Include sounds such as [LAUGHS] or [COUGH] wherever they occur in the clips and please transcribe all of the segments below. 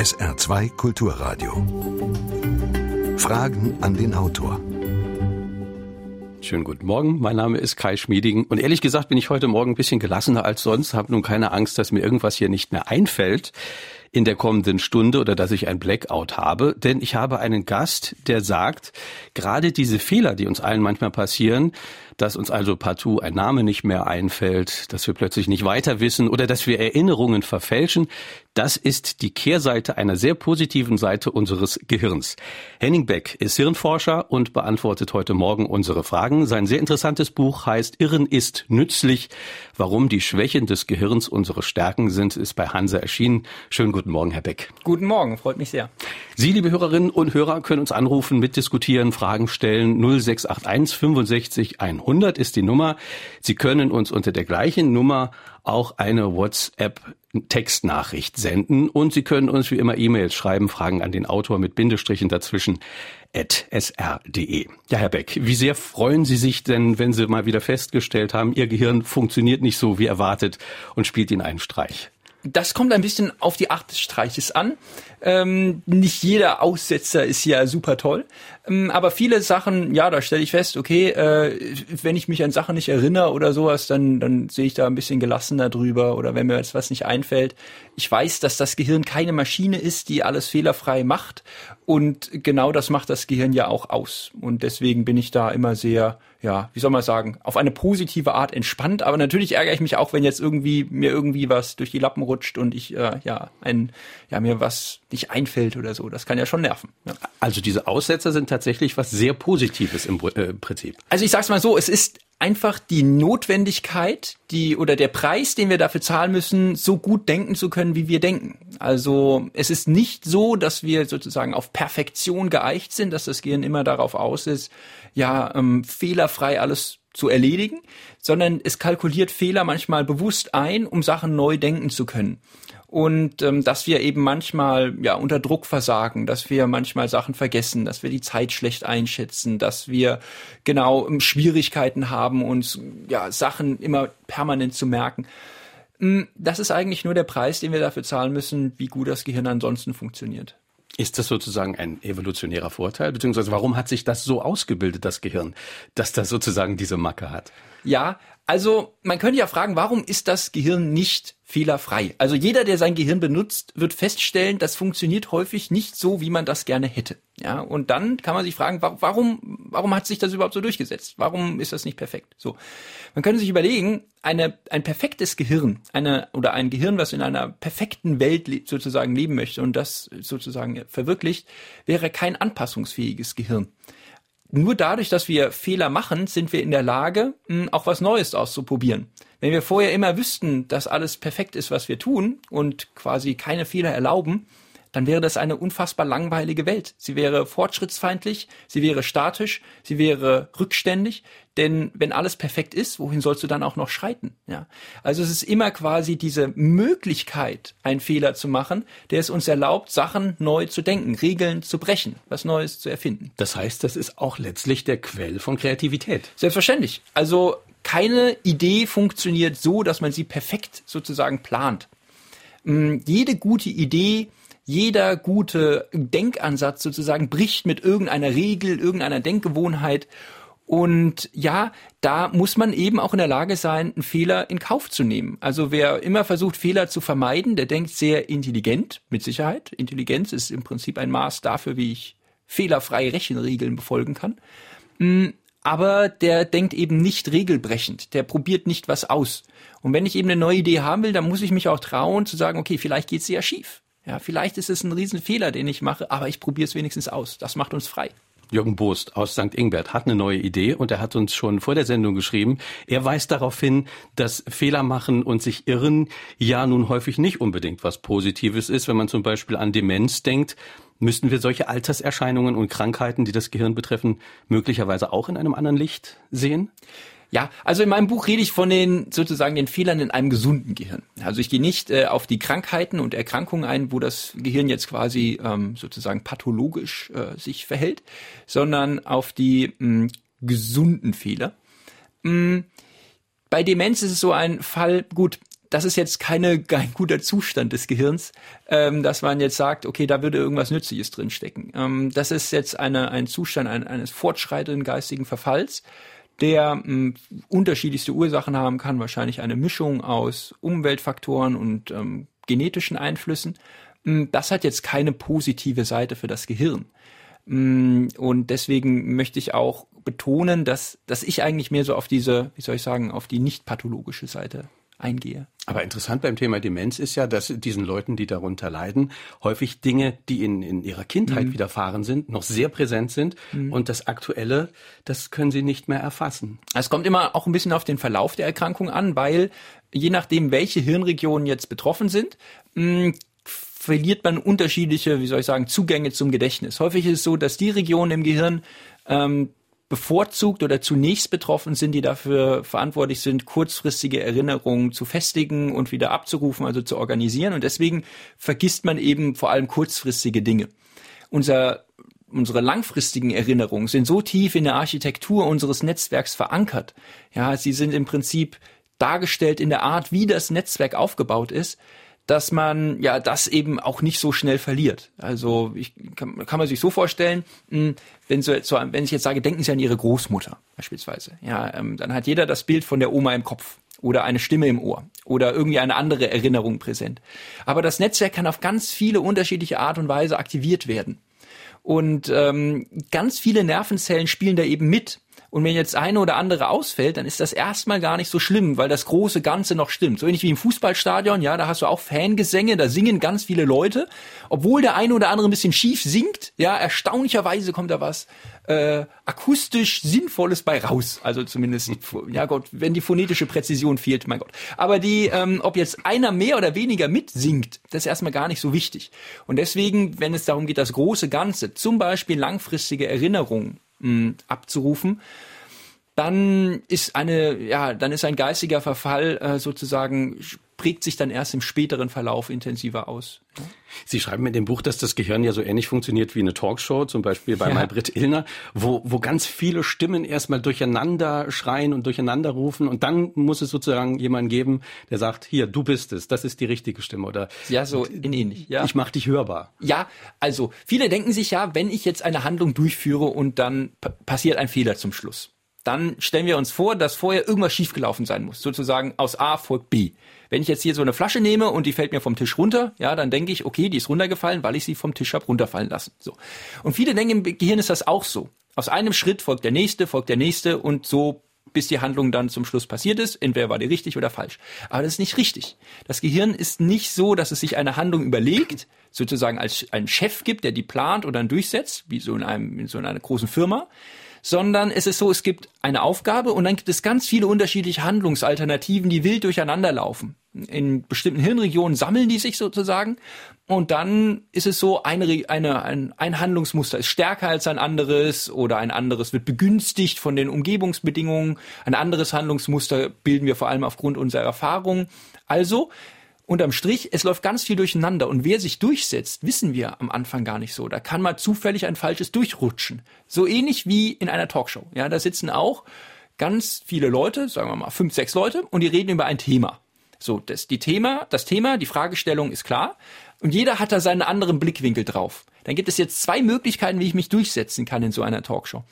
SR2 Kulturradio. Fragen an den Autor. Schönen guten Morgen, mein Name ist Kai Schmiedigen und ehrlich gesagt bin ich heute Morgen ein bisschen gelassener als sonst, habe nun keine Angst, dass mir irgendwas hier nicht mehr einfällt in der kommenden Stunde oder dass ich ein Blackout habe, denn ich habe einen Gast, der sagt, gerade diese Fehler, die uns allen manchmal passieren, dass uns also partout ein Name nicht mehr einfällt, dass wir plötzlich nicht weiter wissen oder dass wir Erinnerungen verfälschen, das ist die Kehrseite einer sehr positiven Seite unseres Gehirns. Henning Beck ist Hirnforscher und beantwortet heute Morgen unsere Fragen. Sein sehr interessantes Buch heißt Irren ist nützlich. Warum die Schwächen des Gehirns unsere Stärken sind, ist bei Hanse erschienen. Schönen guten Morgen, Herr Beck. Guten Morgen, freut mich sehr. Sie, liebe Hörerinnen und Hörer, können uns anrufen, mitdiskutieren, Fragen stellen. 0681 65 100 ist die Nummer. Sie können uns unter der gleichen Nummer auch eine WhatsApp Textnachricht senden und Sie können uns wie immer E-Mails schreiben, Fragen an den Autor mit Bindestrichen dazwischen at sr.de. Ja, Herr Beck, wie sehr freuen Sie sich denn, wenn Sie mal wieder festgestellt haben, Ihr Gehirn funktioniert nicht so wie erwartet und spielt Ihnen einen Streich? Das kommt ein bisschen auf die Art des Streiches an. Ähm, nicht jeder Aussetzer ist ja super toll. Ähm, aber viele Sachen, ja, da stelle ich fest, okay, äh, wenn ich mich an Sachen nicht erinnere oder sowas, dann, dann sehe ich da ein bisschen gelassener drüber oder wenn mir jetzt was nicht einfällt. Ich weiß, dass das Gehirn keine Maschine ist, die alles fehlerfrei macht. Und genau das macht das Gehirn ja auch aus. Und deswegen bin ich da immer sehr, ja, wie soll man sagen, auf eine positive Art entspannt. Aber natürlich ärgere ich mich auch, wenn jetzt irgendwie mir irgendwie was durch die Lappen rutscht und ich, äh, ja, ein, ja, mir was nicht einfällt oder so. Das kann ja schon nerven. Ja. Also diese Aussetzer sind tatsächlich was sehr Positives im äh, Prinzip. Also ich sag's mal so, es ist einfach die Notwendigkeit, die oder der Preis, den wir dafür zahlen müssen, so gut denken zu können, wie wir denken. Also es ist nicht so, dass wir sozusagen auf Perfektion geeicht sind, dass das Gehirn immer darauf aus ist, ja ähm, fehlerfrei alles zu erledigen, sondern es kalkuliert Fehler manchmal bewusst ein, um Sachen neu denken zu können und ähm, dass wir eben manchmal ja unter Druck versagen, dass wir manchmal Sachen vergessen, dass wir die Zeit schlecht einschätzen, dass wir genau ähm, Schwierigkeiten haben, uns ja Sachen immer permanent zu merken. Hm, das ist eigentlich nur der Preis, den wir dafür zahlen müssen, wie gut das Gehirn ansonsten funktioniert. Ist das sozusagen ein evolutionärer Vorteil? Beziehungsweise warum hat sich das so ausgebildet, das Gehirn, dass das sozusagen diese Macke hat? Ja, also man könnte ja fragen, warum ist das Gehirn nicht fehlerfrei? Also jeder, der sein Gehirn benutzt, wird feststellen, das funktioniert häufig nicht so, wie man das gerne hätte. Ja, und dann kann man sich fragen, warum, warum hat sich das überhaupt so durchgesetzt? Warum ist das nicht perfekt? So, man könnte sich überlegen, eine, ein perfektes Gehirn, eine oder ein Gehirn, was in einer perfekten Welt sozusagen leben möchte und das sozusagen verwirklicht, wäre kein anpassungsfähiges Gehirn nur dadurch, dass wir Fehler machen, sind wir in der Lage, hm, auch was Neues auszuprobieren. Wenn wir vorher immer wüssten, dass alles perfekt ist, was wir tun und quasi keine Fehler erlauben, dann wäre das eine unfassbar langweilige Welt. Sie wäre fortschrittsfeindlich, sie wäre statisch, sie wäre rückständig, denn wenn alles perfekt ist, wohin sollst du dann auch noch schreiten? Ja. Also es ist immer quasi diese Möglichkeit, einen Fehler zu machen, der es uns erlaubt, Sachen neu zu denken, Regeln zu brechen, was Neues zu erfinden. Das heißt, das ist auch letztlich der Quell von Kreativität. Selbstverständlich. Also keine Idee funktioniert so, dass man sie perfekt sozusagen plant. Hm, jede gute Idee jeder gute Denkansatz sozusagen bricht mit irgendeiner Regel, irgendeiner Denkgewohnheit. Und ja, da muss man eben auch in der Lage sein, einen Fehler in Kauf zu nehmen. Also wer immer versucht, Fehler zu vermeiden, der denkt sehr intelligent, mit Sicherheit. Intelligenz ist im Prinzip ein Maß dafür, wie ich fehlerfreie Rechenregeln befolgen kann. Mm, aber der denkt eben nicht regelbrechend, der probiert nicht was aus. Und wenn ich eben eine neue Idee haben will, dann muss ich mich auch trauen zu sagen, okay, vielleicht geht sie ja schief. Ja, vielleicht ist es ein Riesenfehler, den ich mache, aber ich probiere es wenigstens aus. Das macht uns frei. Jürgen Boost aus St. Ingbert hat eine neue Idee und er hat uns schon vor der Sendung geschrieben. Er weist darauf hin, dass Fehler machen und sich irren ja nun häufig nicht unbedingt was Positives ist. Wenn man zum Beispiel an Demenz denkt, müssten wir solche Alterserscheinungen und Krankheiten, die das Gehirn betreffen, möglicherweise auch in einem anderen Licht sehen? Ja, also in meinem Buch rede ich von den sozusagen den Fehlern in einem gesunden Gehirn. Also ich gehe nicht äh, auf die Krankheiten und Erkrankungen ein, wo das Gehirn jetzt quasi ähm, sozusagen pathologisch äh, sich verhält, sondern auf die mh, gesunden Fehler. Mh, bei Demenz ist es so ein Fall, gut, das ist jetzt keine, [LAUGHS] kein guter Zustand des Gehirns, ähm, dass man jetzt sagt, okay, da würde irgendwas Nützliches drinstecken. Ähm, das ist jetzt eine, ein Zustand ein, eines fortschreitenden geistigen Verfalls, der mh, hm, unterschiedlichste Ursachen haben kann, wahrscheinlich eine Mischung aus Umweltfaktoren und ähm, genetischen Einflüssen. Hm, das hat jetzt keine positive Seite für das Gehirn. Hm, und deswegen möchte ich auch betonen, dass, dass ich eigentlich mehr so auf diese, wie soll ich sagen, auf die nicht pathologische Seite eingehe. Aber interessant beim Thema Demenz ist ja, dass diesen Leuten, die darunter leiden, häufig Dinge, die in, in ihrer Kindheit mhm. widerfahren sind, noch sehr präsent sind mhm. und das Aktuelle, das können sie nicht mehr erfassen. Es kommt immer auch ein bisschen auf den Verlauf der Erkrankung an, weil je nachdem, welche Hirnregionen jetzt betroffen sind, mh, verliert man unterschiedliche, wie soll ich sagen, Zugänge zum Gedächtnis. Häufig ist es so, dass die Regionen im Gehirn ähm, bevorzugt oder zunächst betroffen sind, die dafür verantwortlich sind, kurzfristige Erinnerungen zu festigen und wieder abzurufen, also zu organisieren. Und deswegen vergisst man eben vor allem kurzfristige Dinge. Unser unsere langfristigen Erinnerungen sind so tief in der Architektur unseres Netzwerks verankert. Ja, sie sind im Prinzip dargestellt in der Art, wie das Netzwerk aufgebaut ist, dass man ja das eben auch nicht so schnell verliert. Also ich kann, kann man sich so vorstellen, hm, wenn so, so wenn ich jetzt sage, denken Sie an Ihre Großmutter beispielsweise, ja, ähm, dann hat jeder das Bild von der Oma im Kopf oder eine Stimme im Ohr oder irgendwie eine andere Erinnerung präsent. Aber das Netzwerk kann auf ganz viele unterschiedliche Art und Weise aktiviert werden. Und ähm, ganz viele Nervenzellen spielen da eben mit. Und wenn jetzt eine oder andere ausfällt, dann ist das erstmal gar nicht so schlimm, weil das große Ganze noch stimmt. So ähnlich wie im Fußballstadion, ja, da hast du auch Fangesänge, da singen ganz viele Leute. Obwohl der eine oder andere ein bisschen schief singt, ja, erstaunlicherweise kommt da was äh, akustisch Sinnvolles bei raus. Also zumindest, ja Gott, wenn die phonetische Präzision fehlt, mein Gott. Aber die, ähm, ob jetzt einer mehr oder weniger mitsingt, das ist erstmal gar nicht so wichtig. Und deswegen, wenn es darum geht, das große Ganze, zum Beispiel langfristige Erinnerungen, mh, abzurufen, dann ist eine, ja, dann ist ein geistiger Verfall äh, sozusagen prägt sich dann erst im späteren Verlauf intensiver aus. Sie schreiben in dem Buch, dass das Gehirn ja so ähnlich funktioniert wie eine Talkshow, zum Beispiel bei ja. Maybrit Illner, wo, wo ganz viele Stimmen erstmal durcheinander schreien und durcheinander rufen und dann muss es sozusagen jemanden geben, der sagt, hier, du bist es, das ist die richtige Stimme oder ja, so in ähnlich. Ja. Ich mach dich hörbar. Ja, also viele denken sich ja, wenn ich jetzt eine Handlung durchführe und dann passiert ein Fehler zum Schluss dann stellen wir uns vor, dass vorher irgendwas schiefgelaufen sein muss. Sozusagen aus A folgt B. Wenn ich jetzt hier so eine Flasche nehme und die fällt mir vom Tisch runter, ja, dann denke ich, okay, die ist runtergefallen, weil ich sie vom Tisch habe runterfallen lassen. So. Und viele denken, im Gehirn ist das auch so. Aus einem Schritt folgt der nächste, folgt der nächste und so bis die Handlung dann zum Schluss passiert ist. Entweder war die richtig oder falsch. Aber das ist nicht richtig. Das Gehirn ist nicht so, dass es sich eine Handlung überlegt, sozusagen als einen Chef gibt, der die plant oder dann durchsetzt, wie so in einem, in so einer großen Firma, sondern es ist so, es gibt eine Aufgabe und dann gibt es ganz viele unterschiedliche Handlungsalternativen, die wild durcheinander laufen. In bestimmten Hirnregionen sammeln die sich sozusagen und dann ist es so, eine, eine, ein, ein Handlungsmuster ist stärker als ein anderes oder ein anderes wird begünstigt von den Umgebungsbedingungen, ein anderes Handlungsmuster bilden wir vor allem aufgrund unserer Erfahrung. Also unterm Strich, es läuft ganz viel durcheinander und wer sich durchsetzt, wissen wir am Anfang gar nicht so. Da kann mal zufällig ein falsches durchrutschen. So ähnlich wie in einer Talkshow. Ja, da sitzen auch ganz viele Leute, sagen wir mal fünf, sechs Leute und die reden über ein Thema. So, das, die Thema, das Thema, die Fragestellung ist klar und jeder hat da seinen anderen Blickwinkel drauf. Dann gibt es jetzt zwei Möglichkeiten, wie ich mich durchsetzen kann in so einer Talkshow.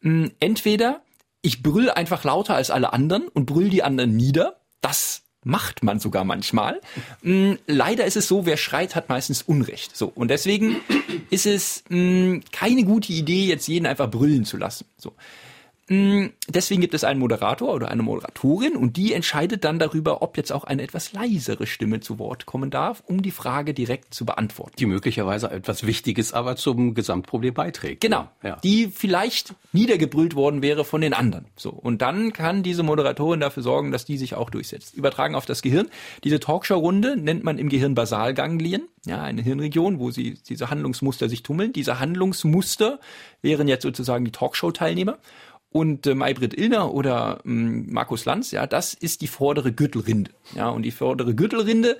Hm, entweder ich brüll einfach lauter als alle anderen und brüll die anderen nieder. Das macht man sogar manchmal. Mm, leider ist es so, wer schreit, hat meistens Unrecht. So und deswegen ist es mm, keine gute Idee, jetzt jeden einfach brüllen zu lassen. So. Mm, deswegen gibt es einen Moderator oder eine Moderatorin und die entscheidet dann darüber, ob jetzt auch eine etwas leisere Stimme zu Wort kommen darf, um die Frage direkt zu beantworten. Die möglicherweise etwas Wichtiges aber zum Gesamtproblem beiträgt. Genau. Ja. Die vielleicht niedergebrüllt worden wäre von den anderen. So. Und dann kann diese Moderatorin dafür sorgen, dass die sich auch durchsetzt. Übertragen auf das Gehirn. Diese Talkshow-Runde nennt man im Gehirn Basalganglien. Ja, eine Hirnregion, wo sie diese Handlungsmuster sich tummeln. Diese Handlungsmuster wären jetzt sozusagen die Talkshow-Teilnehmer. Und äh, Maybrit Illner oder ähm, Markus Lanz, ja, das ist die vordere Gürtelrinde. Ja, und die vordere Gürtelrinde,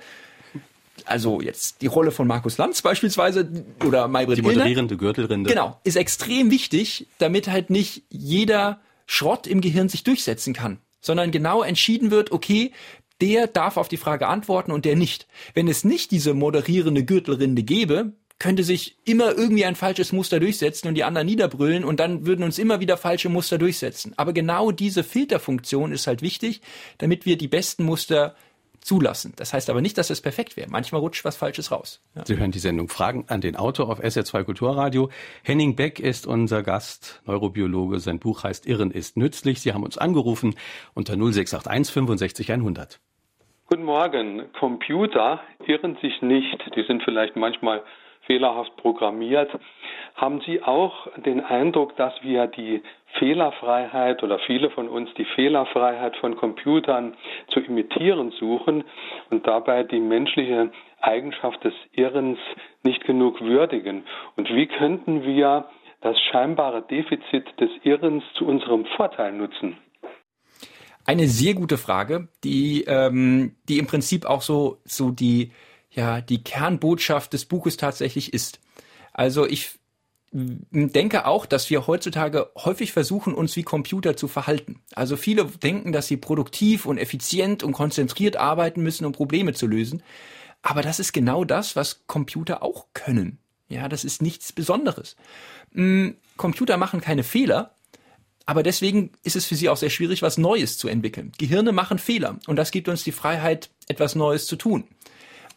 also jetzt die Rolle von Markus Lanz beispielsweise oder Maybrit Illner. Die moderierende Illner, Gürtelrinde. Genau, ist extrem wichtig, damit halt nicht jeder Schrott im Gehirn sich durchsetzen kann, sondern genau entschieden wird, okay, der darf auf die Frage antworten und der nicht. Wenn es nicht diese moderierende Gürtelrinde gäbe, könnte sich immer irgendwie ein falsches Muster durchsetzen und die anderen niederbrüllen und dann würden uns immer wieder falsche Muster durchsetzen. Aber genau diese Filterfunktion ist halt wichtig, damit wir die besten Muster zulassen. Das heißt aber nicht, dass es perfekt wäre. Manchmal rutscht was Falsches raus. Ja. Sie hören die Sendung Fragen an den Autor auf SR2 Kulturradio. Henning Beck ist unser Gast, Neurobiologe. Sein Buch heißt Irren ist nützlich. Sie haben uns angerufen unter 0681 65 100. Guten Morgen. Computer irren sich nicht. Die sind vielleicht manchmal fehlerhaft programmiert. Haben Sie auch den Eindruck, dass wir die Fehlerfreiheit oder viele von uns die Fehlerfreiheit von Computern zu imitieren suchen und dabei die menschliche Eigenschaft des Irrens nicht genug würdigen? Und wie könnten wir das scheinbare Defizit des Irrens zu unserem Vorteil nutzen? Eine sehr gute Frage, die, ähm, die im Prinzip auch so, so die, ja die Kernbotschaft des Buches tatsächlich ist. Also ich denke auch, dass wir heutzutage häufig versuchen, uns wie Computer zu verhalten. Also viele denken, dass sie produktiv und effizient und konzentriert arbeiten müssen, um Probleme zu lösen. Aber das ist genau das, was Computer auch können. Ja, das ist nichts Besonderes. Computer machen keine Fehler, aber deswegen ist es für sie auch sehr schwierig, was Neues zu entwickeln. Gehirne machen Fehler und das gibt uns die Freiheit, etwas Neues zu tun.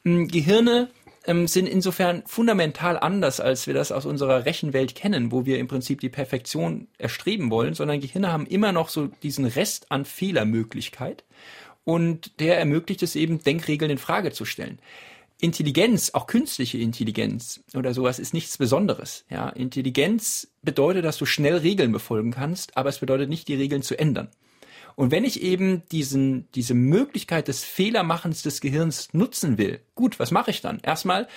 Ähm, Gehirne ähm, sind insofern fundamental anders, als wir das aus unserer Rechenwelt kennen, wo wir im Prinzip die Perfektion erstreben wollen, sondern Gehirne haben immer noch so diesen Rest an Fehlermöglichkeit und der ermöglicht es eben, Denkregeln in Frage zu stellen. Intelligenz, auch künstliche Intelligenz oder sowas ist nichts Besonderes. Ja, Intelligenz bedeutet, dass du schnell Regeln befolgen kannst, aber es bedeutet nicht, die Regeln zu ändern. Und wenn ich eben diesen, diese Möglichkeit des Fehlermachens des Gehirns nutzen will, gut, was mache ich dann? Erstmal,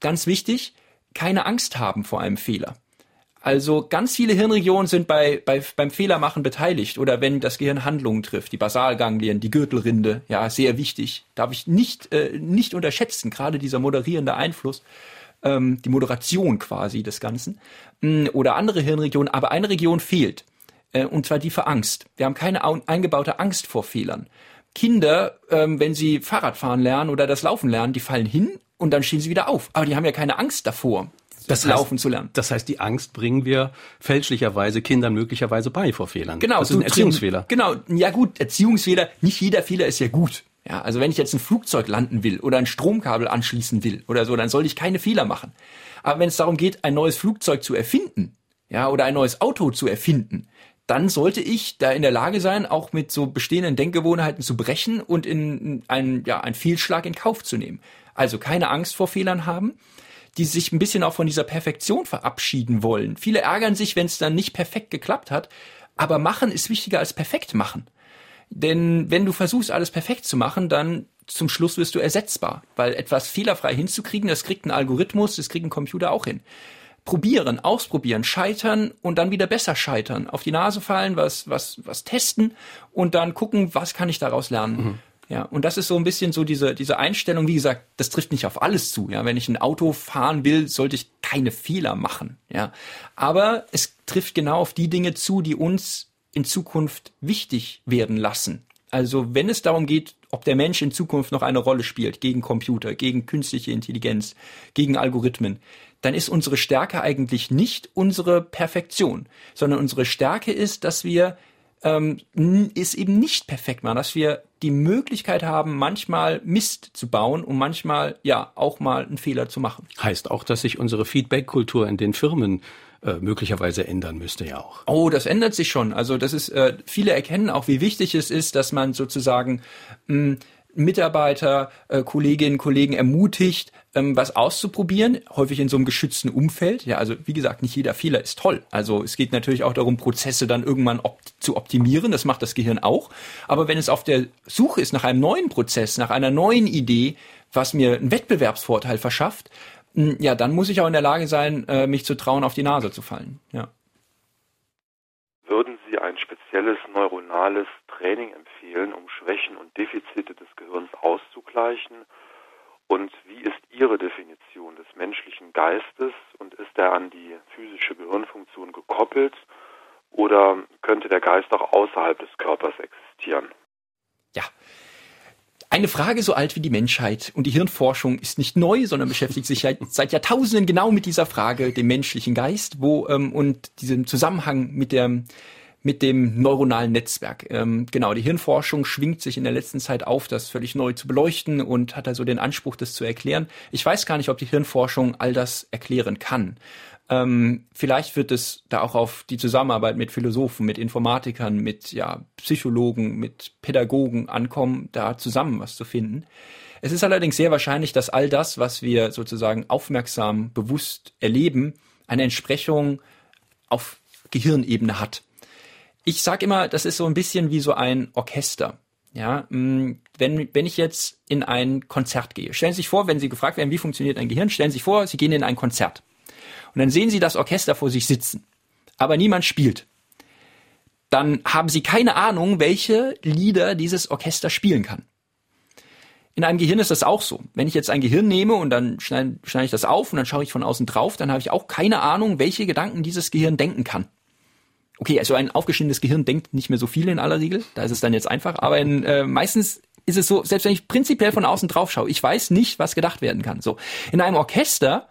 ganz wichtig, keine Angst haben vor einem Fehler. Also ganz viele Hirnregionen sind bei, bei, beim Fehlermachen beteiligt oder wenn das Gehirn Handlungen trifft, die Basalganglien, die Gürtelrinde, ja, sehr wichtig, darf ich nicht, äh, nicht unterschätzen, gerade dieser moderierende Einfluss, ähm, die Moderation quasi des Ganzen mm, oder andere Hirnregionen, aber eine Region fehlt äh, und zwar die für Angst. Wir haben keine eingebaute Angst vor Fehlern. Kinder, ähm, wenn sie Fahrradfahren lernen oder das Laufen lernen, die fallen hin und dann stehen sie wieder auf. Aber die haben ja keine Angst davor, das heißt, Laufen zu lernen. Das heißt, die Angst bringen wir fälschlicherweise Kindern möglicherweise bei vor Fehlern. Genau. Das ist ein Erziehungsfehler. Genau. Ja gut, Erziehungsfehler. Nicht jeder Fehler ist ja gut. Ja, also wenn ich jetzt ein Flugzeug landen will oder ein Stromkabel anschließen will oder so, dann soll ich keine Fehler machen. Aber wenn es darum geht, ein neues Flugzeug zu erfinden, ja, oder ein neues Auto zu erfinden, dann sollte ich da in der Lage sein, auch mit so bestehenden Denkgewohnheiten zu brechen und in einen, ja, einen Fehlschlag in Kauf zu nehmen. Also keine Angst vor Fehlern haben, die sich ein bisschen auch von dieser Perfektion verabschieden wollen. Viele ärgern sich, wenn es dann nicht perfekt geklappt hat, aber machen ist wichtiger als perfekt machen. Denn wenn du versuchst, alles perfekt zu machen, dann zum Schluss wirst du ersetzbar, weil etwas fehlerfrei hinzukriegen, das kriegt ein Algorithmus, das kriegt ein Computer auch hin probieren, ausprobieren, scheitern und dann wieder besser scheitern, auf die Nase fallen, was, was, was testen und dann gucken, was kann ich daraus lernen. Mhm. Ja, und das ist so ein bisschen so diese, diese Einstellung, wie gesagt, das trifft nicht auf alles zu. Ja, wenn ich ein Auto fahren will, sollte ich keine Fehler machen. Ja, aber es trifft genau auf die Dinge zu, die uns in Zukunft wichtig werden lassen. Also wenn es darum geht, ob der Mensch in Zukunft noch eine Rolle spielt gegen Computer, gegen künstliche Intelligenz, gegen Algorithmen, dann ist unsere Stärke eigentlich nicht unsere Perfektion, sondern unsere Stärke ist, dass wir ähm, es eben nicht perfekt machen, dass wir die Möglichkeit haben, manchmal Mist zu bauen und manchmal ja auch mal einen Fehler zu machen. Heißt auch, dass sich unsere Feedback-Kultur in den Firmen äh, möglicherweise ändern müsste ja auch. Oh, das ändert sich schon. Also das ist, äh, viele erkennen auch, wie wichtig es ist, dass man sozusagen mh, Mitarbeiter, äh, Kolleginnen, Kollegen ermutigt, ähm, was auszuprobieren, häufig in so einem geschützten Umfeld. Ja, also wie gesagt, nicht jeder Fehler ist toll. Also es geht natürlich auch darum, Prozesse dann irgendwann op zu optimieren. Das macht das Gehirn auch. Aber wenn es auf der Suche ist nach einem neuen Prozess, nach einer neuen Idee, was mir einen Wettbewerbsvorteil verschafft, ja, dann muss ich auch in der Lage sein, äh, mich zu trauen, auf die Nase zu fallen. Ja. Würden Sie ein spezielles neuronales Training empfehlen, um Schwächen und Defizite des Gehirns auszugleichen? Und wie ist Ihre Definition des menschlichen Geistes und ist er an die physische Gehirnfunktion gekoppelt oder könnte der Geist auch außerhalb des Körpers existieren? Ja, Frage so alt wie die Menschheit und die Hirnforschung ist nicht neu, sondern beschäftigt sich seit, seit Jahrtausenden genau mit dieser Frage, dem menschlichen Geist, wo ähm, und diesem Zusammenhang mit der mit dem neuronalen Netzwerk. Ähm, genau, die Hirnforschung schwingt sich in der letzten Zeit auf, das völlig neu zu beleuchten und hat also den Anspruch, das zu erklären. Ich weiß gar nicht, ob die Hirnforschung all das erklären kann. Ähm, vielleicht wird es da auch auf die Zusammenarbeit mit Philosophen, mit Informatikern, mit ja, Psychologen, mit Pädagogen ankommen, da zusammen was zu finden. Es ist allerdings sehr wahrscheinlich, dass all das, was wir sozusagen aufmerksam, bewusst erleben, eine Entsprechung auf Gehirnebene hat. Ich sage immer, das ist so ein bisschen wie so ein Orchester. Ja, mm, wenn, wenn ich jetzt in ein Konzert gehe, stellen Sie sich vor, wenn Sie gefragt werden, wie funktioniert ein Gehirn, stellen Sie sich vor, Sie gehen in ein Konzert. Und dann sehen Sie das Orchester vor sich sitzen. Aber niemand spielt. Dann haben Sie keine Ahnung, welche Lieder dieses Orchester spielen kann. In einem Gehirn ist das auch so. Wenn ich jetzt ein Gehirn nehme und dann schneide, schneide ich das auf und dann schaue ich von außen drauf, dann habe ich auch keine Ahnung, welche Gedanken dieses Gehirn denken kann. Okay, also ein aufgeschnittenes Gehirn denkt nicht mehr so viel in aller Regel, da ist es dann jetzt einfach, aber in, äh, meistens ist es so, selbst wenn ich prinzipiell von außen drauf schaue, ich weiß nicht, was gedacht werden kann. So, in einem Orchester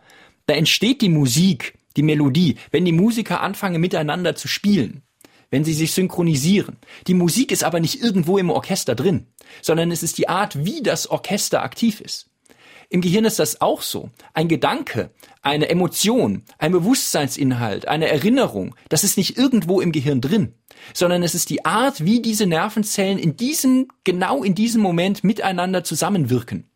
da entsteht die Musik, die Melodie, wenn die Musiker anfangen miteinander zu spielen, wenn sie sich synchronisieren. Die Musik ist aber nicht irgendwo im Orchester drin, sondern es ist die Art, wie das Orchester aktiv ist. Im Gehirn ist das auch so. Ein Gedanke, eine Emotion, ein Bewusstseinsinhalt, eine Erinnerung, das ist nicht irgendwo im Gehirn drin, sondern es ist die Art, wie diese Nervenzellen in diesem, genau in diesem Moment miteinander zusammenwirken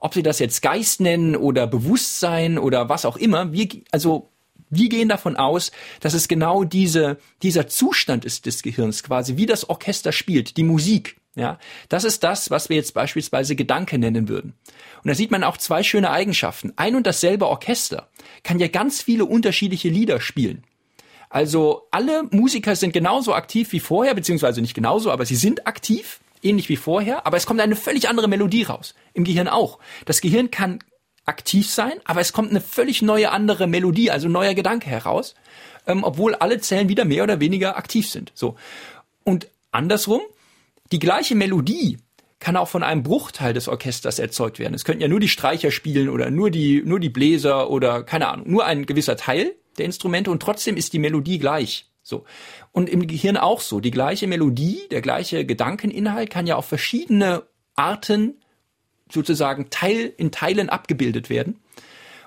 ob sie das jetzt Geist nennen oder Bewusstsein oder was auch immer, wir, also wir gehen davon aus, dass es genau diese, dieser Zustand ist des Gehirns, quasi wie das Orchester spielt, die Musik. Ja, das ist das, was wir jetzt beispielsweise Gedanke nennen würden. Und da sieht man auch zwei schöne Eigenschaften. Ein und dasselbe Orchester kann ja ganz viele unterschiedliche Lieder spielen. Also alle Musiker sind genauso aktiv wie vorher, beziehungsweise nicht genauso, aber sie sind aktiv ähnlich wie vorher, aber es kommt eine völlig andere Melodie raus. Im Gehirn auch. Das Gehirn kann aktiv sein, aber es kommt eine völlig neue andere Melodie, also neuer Gedanke heraus, ähm, obwohl alle Zellen wieder mehr oder weniger aktiv sind. So. Und andersrum, die gleiche Melodie kann auch von einem Bruchteil des Orchesters erzeugt werden. Es könnten ja nur die Streicher spielen oder nur die, nur die Bläser oder keine Ahnung, nur ein gewisser Teil der Instrumente und trotzdem ist die Melodie gleich. So. Und im Gehirn auch so. Die gleiche Melodie, der gleiche Gedankeninhalt kann ja auf verschiedene Arten sozusagen Teil, in Teilen abgebildet werden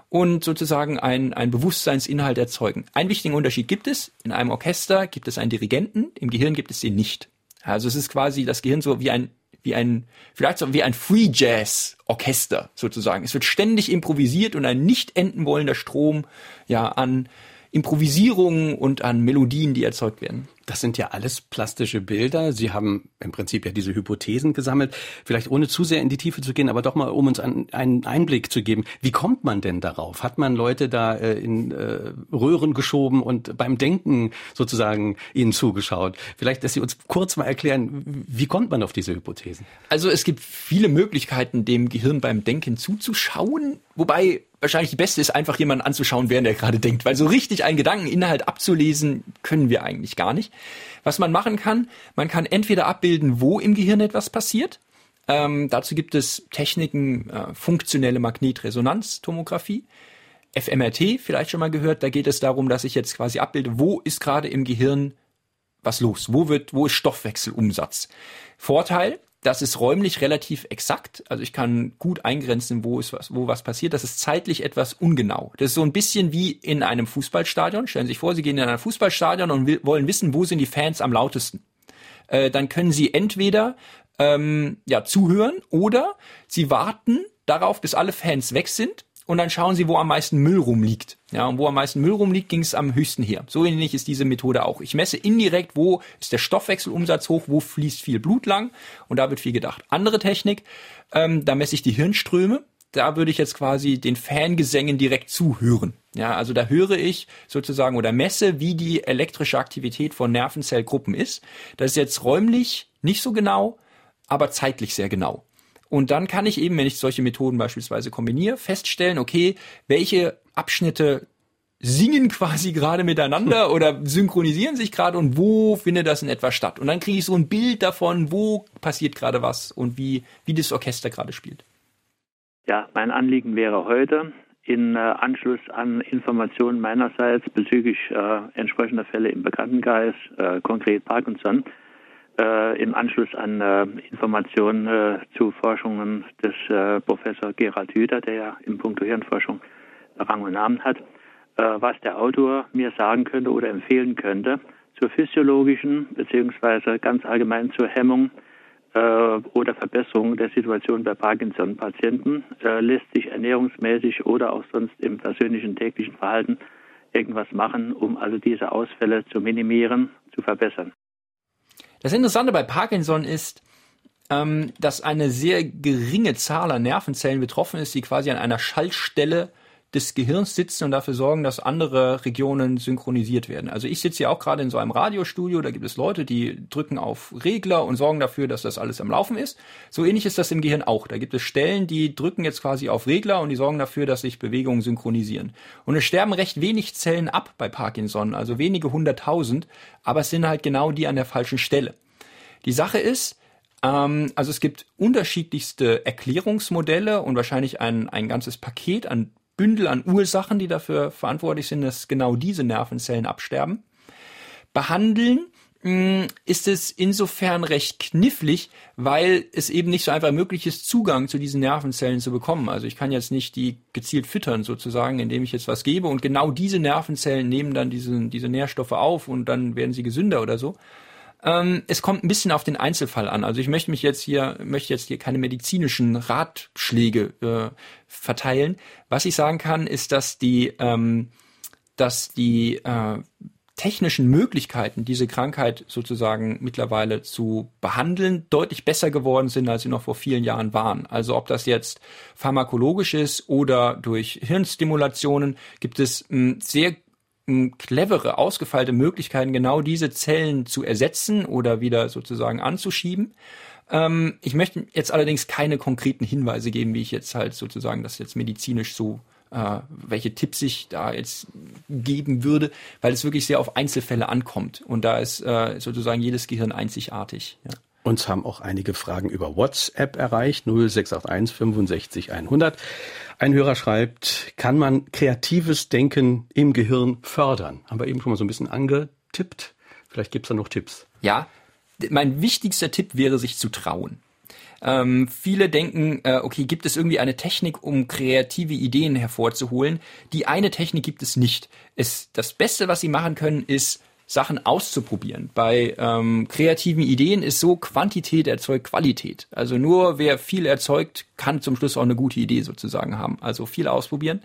und sozusagen ein, ein Bewusstseinsinhalt erzeugen. Ein wichtigen Unterschied gibt es. In einem Orchester gibt es einen Dirigenten, im Gehirn gibt es den nicht. Also es ist quasi das Gehirn so wie ein, wie ein, vielleicht so wie ein Free Jazz Orchester sozusagen. Es wird ständig improvisiert und ein nicht enden wollender Strom, ja, an Improvisierungen und an Melodien, die erzeugt werden. Das sind ja alles plastische Bilder. Sie haben im Prinzip ja diese Hypothesen gesammelt. Vielleicht ohne zu sehr in die Tiefe zu gehen, aber doch mal, um uns einen Einblick zu geben. Wie kommt man denn darauf? Hat man Leute da äh, in äh, Röhren geschoben und beim Denken sozusagen ihnen zugeschaut? Vielleicht, dass Sie uns kurz mal erklären, wie kommt man auf diese Hypothesen? Also es gibt viele Möglichkeiten, dem Gehirn beim Denken zuzuschauen, wobei wahrscheinlich die beste ist, einfach jemanden anzuschauen, während er gerade denkt. Weil so richtig einen Gedankeninhalt abzulesen, können wir eigentlich gar nicht. Was man machen kann, man kann entweder abbilden, wo im Gehirn etwas passiert. Ähm, dazu gibt es Techniken, äh, funktionelle Magnetresonanztomographie. FMRT vielleicht schon mal gehört, da geht es darum, dass ich jetzt quasi abbilde, wo ist gerade im Gehirn was los? Wo wird, wo ist Stoffwechselumsatz? Vorteil, das ist räumlich relativ exakt. Also ich kann gut eingrenzen, wo ist was, wo was passiert. Das ist zeitlich etwas ungenau. Das ist so ein bisschen wie in einem Fußballstadion. Stellen Sie sich vor, Sie gehen in ein Fußballstadion und wollen wissen, wo sind die Fans am lautesten. Äh, dann können Sie entweder ähm, ja zuhören oder Sie warten darauf, bis alle Fans weg sind und dann schauen Sie, wo am meisten Müll rumliegt. Ja, und wo am meisten Müll rumliegt, ging es am höchsten her. So ähnlich ist diese Methode auch. Ich messe indirekt, wo ist der Stoffwechselumsatz hoch, wo fließt viel Blut lang und da wird viel gedacht. Andere Technik, ähm, da messe ich die Hirnströme. Da würde ich jetzt quasi den Fangesängen direkt zuhören. Ja, also da höre ich sozusagen oder messe, wie die elektrische Aktivität von Nervenzellgruppen ist. Das ist jetzt räumlich nicht so genau, aber zeitlich sehr genau. Und dann kann ich eben, wenn ich solche Methoden beispielsweise kombiniere, feststellen, okay, welche Abschnitte singen quasi gerade miteinander [LAUGHS] oder synchronisieren sich gerade und wo findet das in etwa statt? Und dann kriege ich so ein Bild davon, wo passiert gerade was und wie, wie das Orchester gerade spielt. Ja, mein Anliegen wäre heute, in äh, Anschluss an Informationen meinerseits bezüglich äh, entsprechender Fälle im Bekanntenkreis, äh, konkret Parkinson, äh, im Anschluss an äh, Informationen äh, zu Forschungen des Professor Gerald Hüther, der ja im Punkto Hirnforschung Rang und Namen hat, was der Autor mir sagen könnte oder empfehlen könnte zur physiologischen beziehungsweise ganz allgemein zur Hemmung äh, oder Verbesserung der Situation bei Parkinson-Patienten äh, lässt sich ernährungsmäßig oder auch sonst im persönlichen täglichen Verhalten irgendwas machen, um also diese Ausfälle zu minimieren, zu verbessern. Das Interessante bei Parkinson ist, ähm, dass eine sehr geringe Zahl an Nervenzellen betroffen ist, die quasi an einer Schaltstelle des Gehirns sitzen und dafür sorgen, dass andere Regionen synchronisiert werden. Also ich sitze ja auch gerade in so einem Radiostudio, da gibt es Leute, die drücken auf Regler und sorgen dafür, dass das alles am Laufen ist. So ähnlich ist das im Gehirn auch. Da gibt es Stellen, die drücken jetzt quasi auf Regler und die sorgen dafür, dass sich Bewegungen synchronisieren. Und es sterben recht wenig Zellen ab bei Parkinson, also wenige hunderttausend, aber es sind halt genau die an der falschen Stelle. Die Sache ist, ähm, also es gibt unterschiedlichste Erklärungsmodelle und wahrscheinlich ein, ein ganzes Paket an Bündel an Ursachen, die dafür verantwortlich sind, dass genau diese Nervenzellen absterben. Behandeln hm, ist es insofern recht knifflig, weil es eben nicht so einfach möglich ist, Zugang zu diesen Nervenzellen zu bekommen. Also ich kann jetzt nicht die gezielt füttern sozusagen, indem ich jetzt was gebe und genau diese Nervenzellen nehmen dann diese, diese Nährstoffe auf und dann werden sie gesünder oder so, ähm, es kommt ein bisschen auf den Einzelfall an. Also ich möchte mich jetzt hier, möchte jetzt hier keine medizinischen Ratschläge äh, verteilen. Was ich sagen kann, ist, dass die, ähm, dass die äh, technischen Möglichkeiten, diese Krankheit sozusagen mittlerweile zu behandeln, deutlich besser geworden sind, als sie noch vor vielen Jahren waren. Also ob das jetzt pharmakologisch ist oder durch Hirnstimulationen, gibt es m, sehr clevere, ausgefeilte Möglichkeiten, genau diese Zellen zu ersetzen oder wieder sozusagen anzuschieben. Ähm, ich möchte jetzt allerdings keine konkreten Hinweise geben, wie ich jetzt halt sozusagen das jetzt medizinisch so äh, welche Tipps ich da jetzt geben würde, weil es wirklich sehr auf Einzelfälle ankommt. Und da ist äh, sozusagen jedes Gehirn einzigartig. Ja. Uns haben auch einige Fragen über WhatsApp erreicht, 0681 65 100. Ein Hörer schreibt, kann man kreatives Denken im Gehirn fördern? Haben wir eben schon mal so ein bisschen angetippt. Vielleicht gibt's da noch Tipps. Ja, mein wichtigster Tipp wäre, sich zu trauen. Ähm, viele denken, äh, okay, gibt es irgendwie eine Technik, um kreative Ideen hervorzuholen? Die eine Technik gibt es nicht. Es, das Beste, was sie machen können, ist Sachen auszuprobieren. Bei ähm, kreativen Ideen ist so, Quantität erzeugt Qualität. Also nur wer viel erzeugt, kann zum Schluss auch eine gute Idee sozusagen haben. Also viel ausprobieren.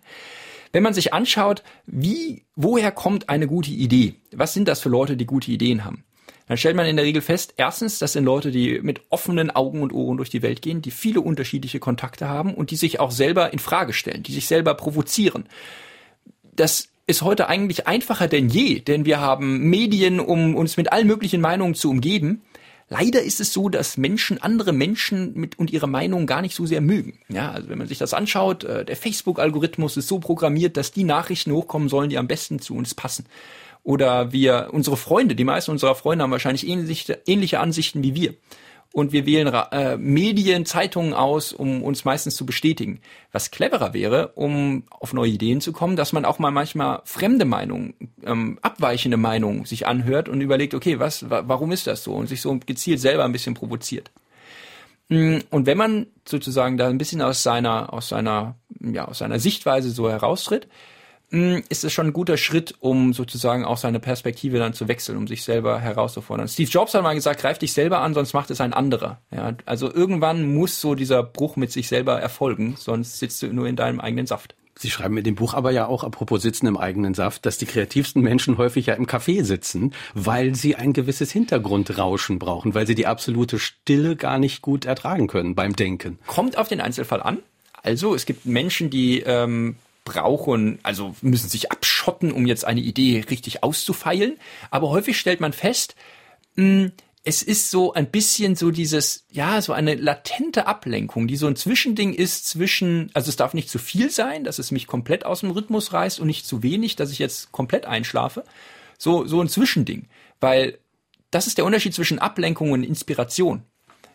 Wenn man sich anschaut, wie, woher kommt eine gute Idee? Was sind das für Leute, die gute Ideen haben? Dann stellt man in der Regel fest, erstens, das sind Leute, die mit offenen Augen und Ohren durch die Welt gehen, die viele unterschiedliche Kontakte haben und die sich auch selber in Frage stellen, die sich selber provozieren. Das ist heute eigentlich einfacher denn je, denn wir haben Medien, um uns mit allen möglichen Meinungen zu umgeben. Leider ist es so, dass Menschen andere Menschen mit und ihre Meinung gar nicht so sehr mögen. Ja, also wenn man sich das anschaut, äh, der Facebook-Algorithmus ist so programmiert, dass die Nachrichten hochkommen sollen, die am besten zu uns passen. Oder wir, unsere Freunde, die meisten unserer Freunde haben wahrscheinlich ähnliche, ähnliche Ansichten wie wir und wir wählen äh, Medien, Zeitungen aus, um uns meistens zu bestätigen. Was cleverer wäre, um auf neue Ideen zu kommen, dass man auch mal manchmal fremde Meinungen, ähm, abweichende Meinungen sich anhört und überlegt, okay, was, wa warum ist das so? Und sich so gezielt selber ein bisschen provoziert. Mm, und wenn man sozusagen da ein bisschen aus seiner, aus seiner, ja, aus seiner Sichtweise so heraustritt, ist es schon ein guter Schritt, um sozusagen auch seine Perspektive dann zu wechseln, um sich selber herauszufordern. Steve Jobs hat mal gesagt, greif dich selber an, sonst macht es ein anderer. Ja, also irgendwann muss so dieser Bruch mit sich selber erfolgen, sonst sitzt du nur in deinem eigenen Saft. Sie schreiben mit dem Buch aber ja auch, apropos Sitzen im eigenen Saft, dass die kreativsten Menschen häufig ja im Café sitzen, weil sie ein gewisses Hintergrundrauschen brauchen, weil sie die absolute Stille gar nicht gut ertragen können beim Denken. Kommt auf den Einzelfall an. Also es gibt Menschen, die ähm, brauchen, also müssen sich abschotten, um jetzt eine Idee richtig auszufeilen. Aber häufig stellt man fest, mh, hm, es ist so ein bisschen so dieses, ja, so eine latente Ablenkung, die so ein Zwischending ist zwischen, also es darf nicht zu viel sein, dass es mich komplett aus dem Rhythmus reißt und nicht zu wenig, dass ich jetzt komplett einschlafe. So, so ein Zwischending. Weil das ist der Unterschied zwischen Ablenkung und Inspiration.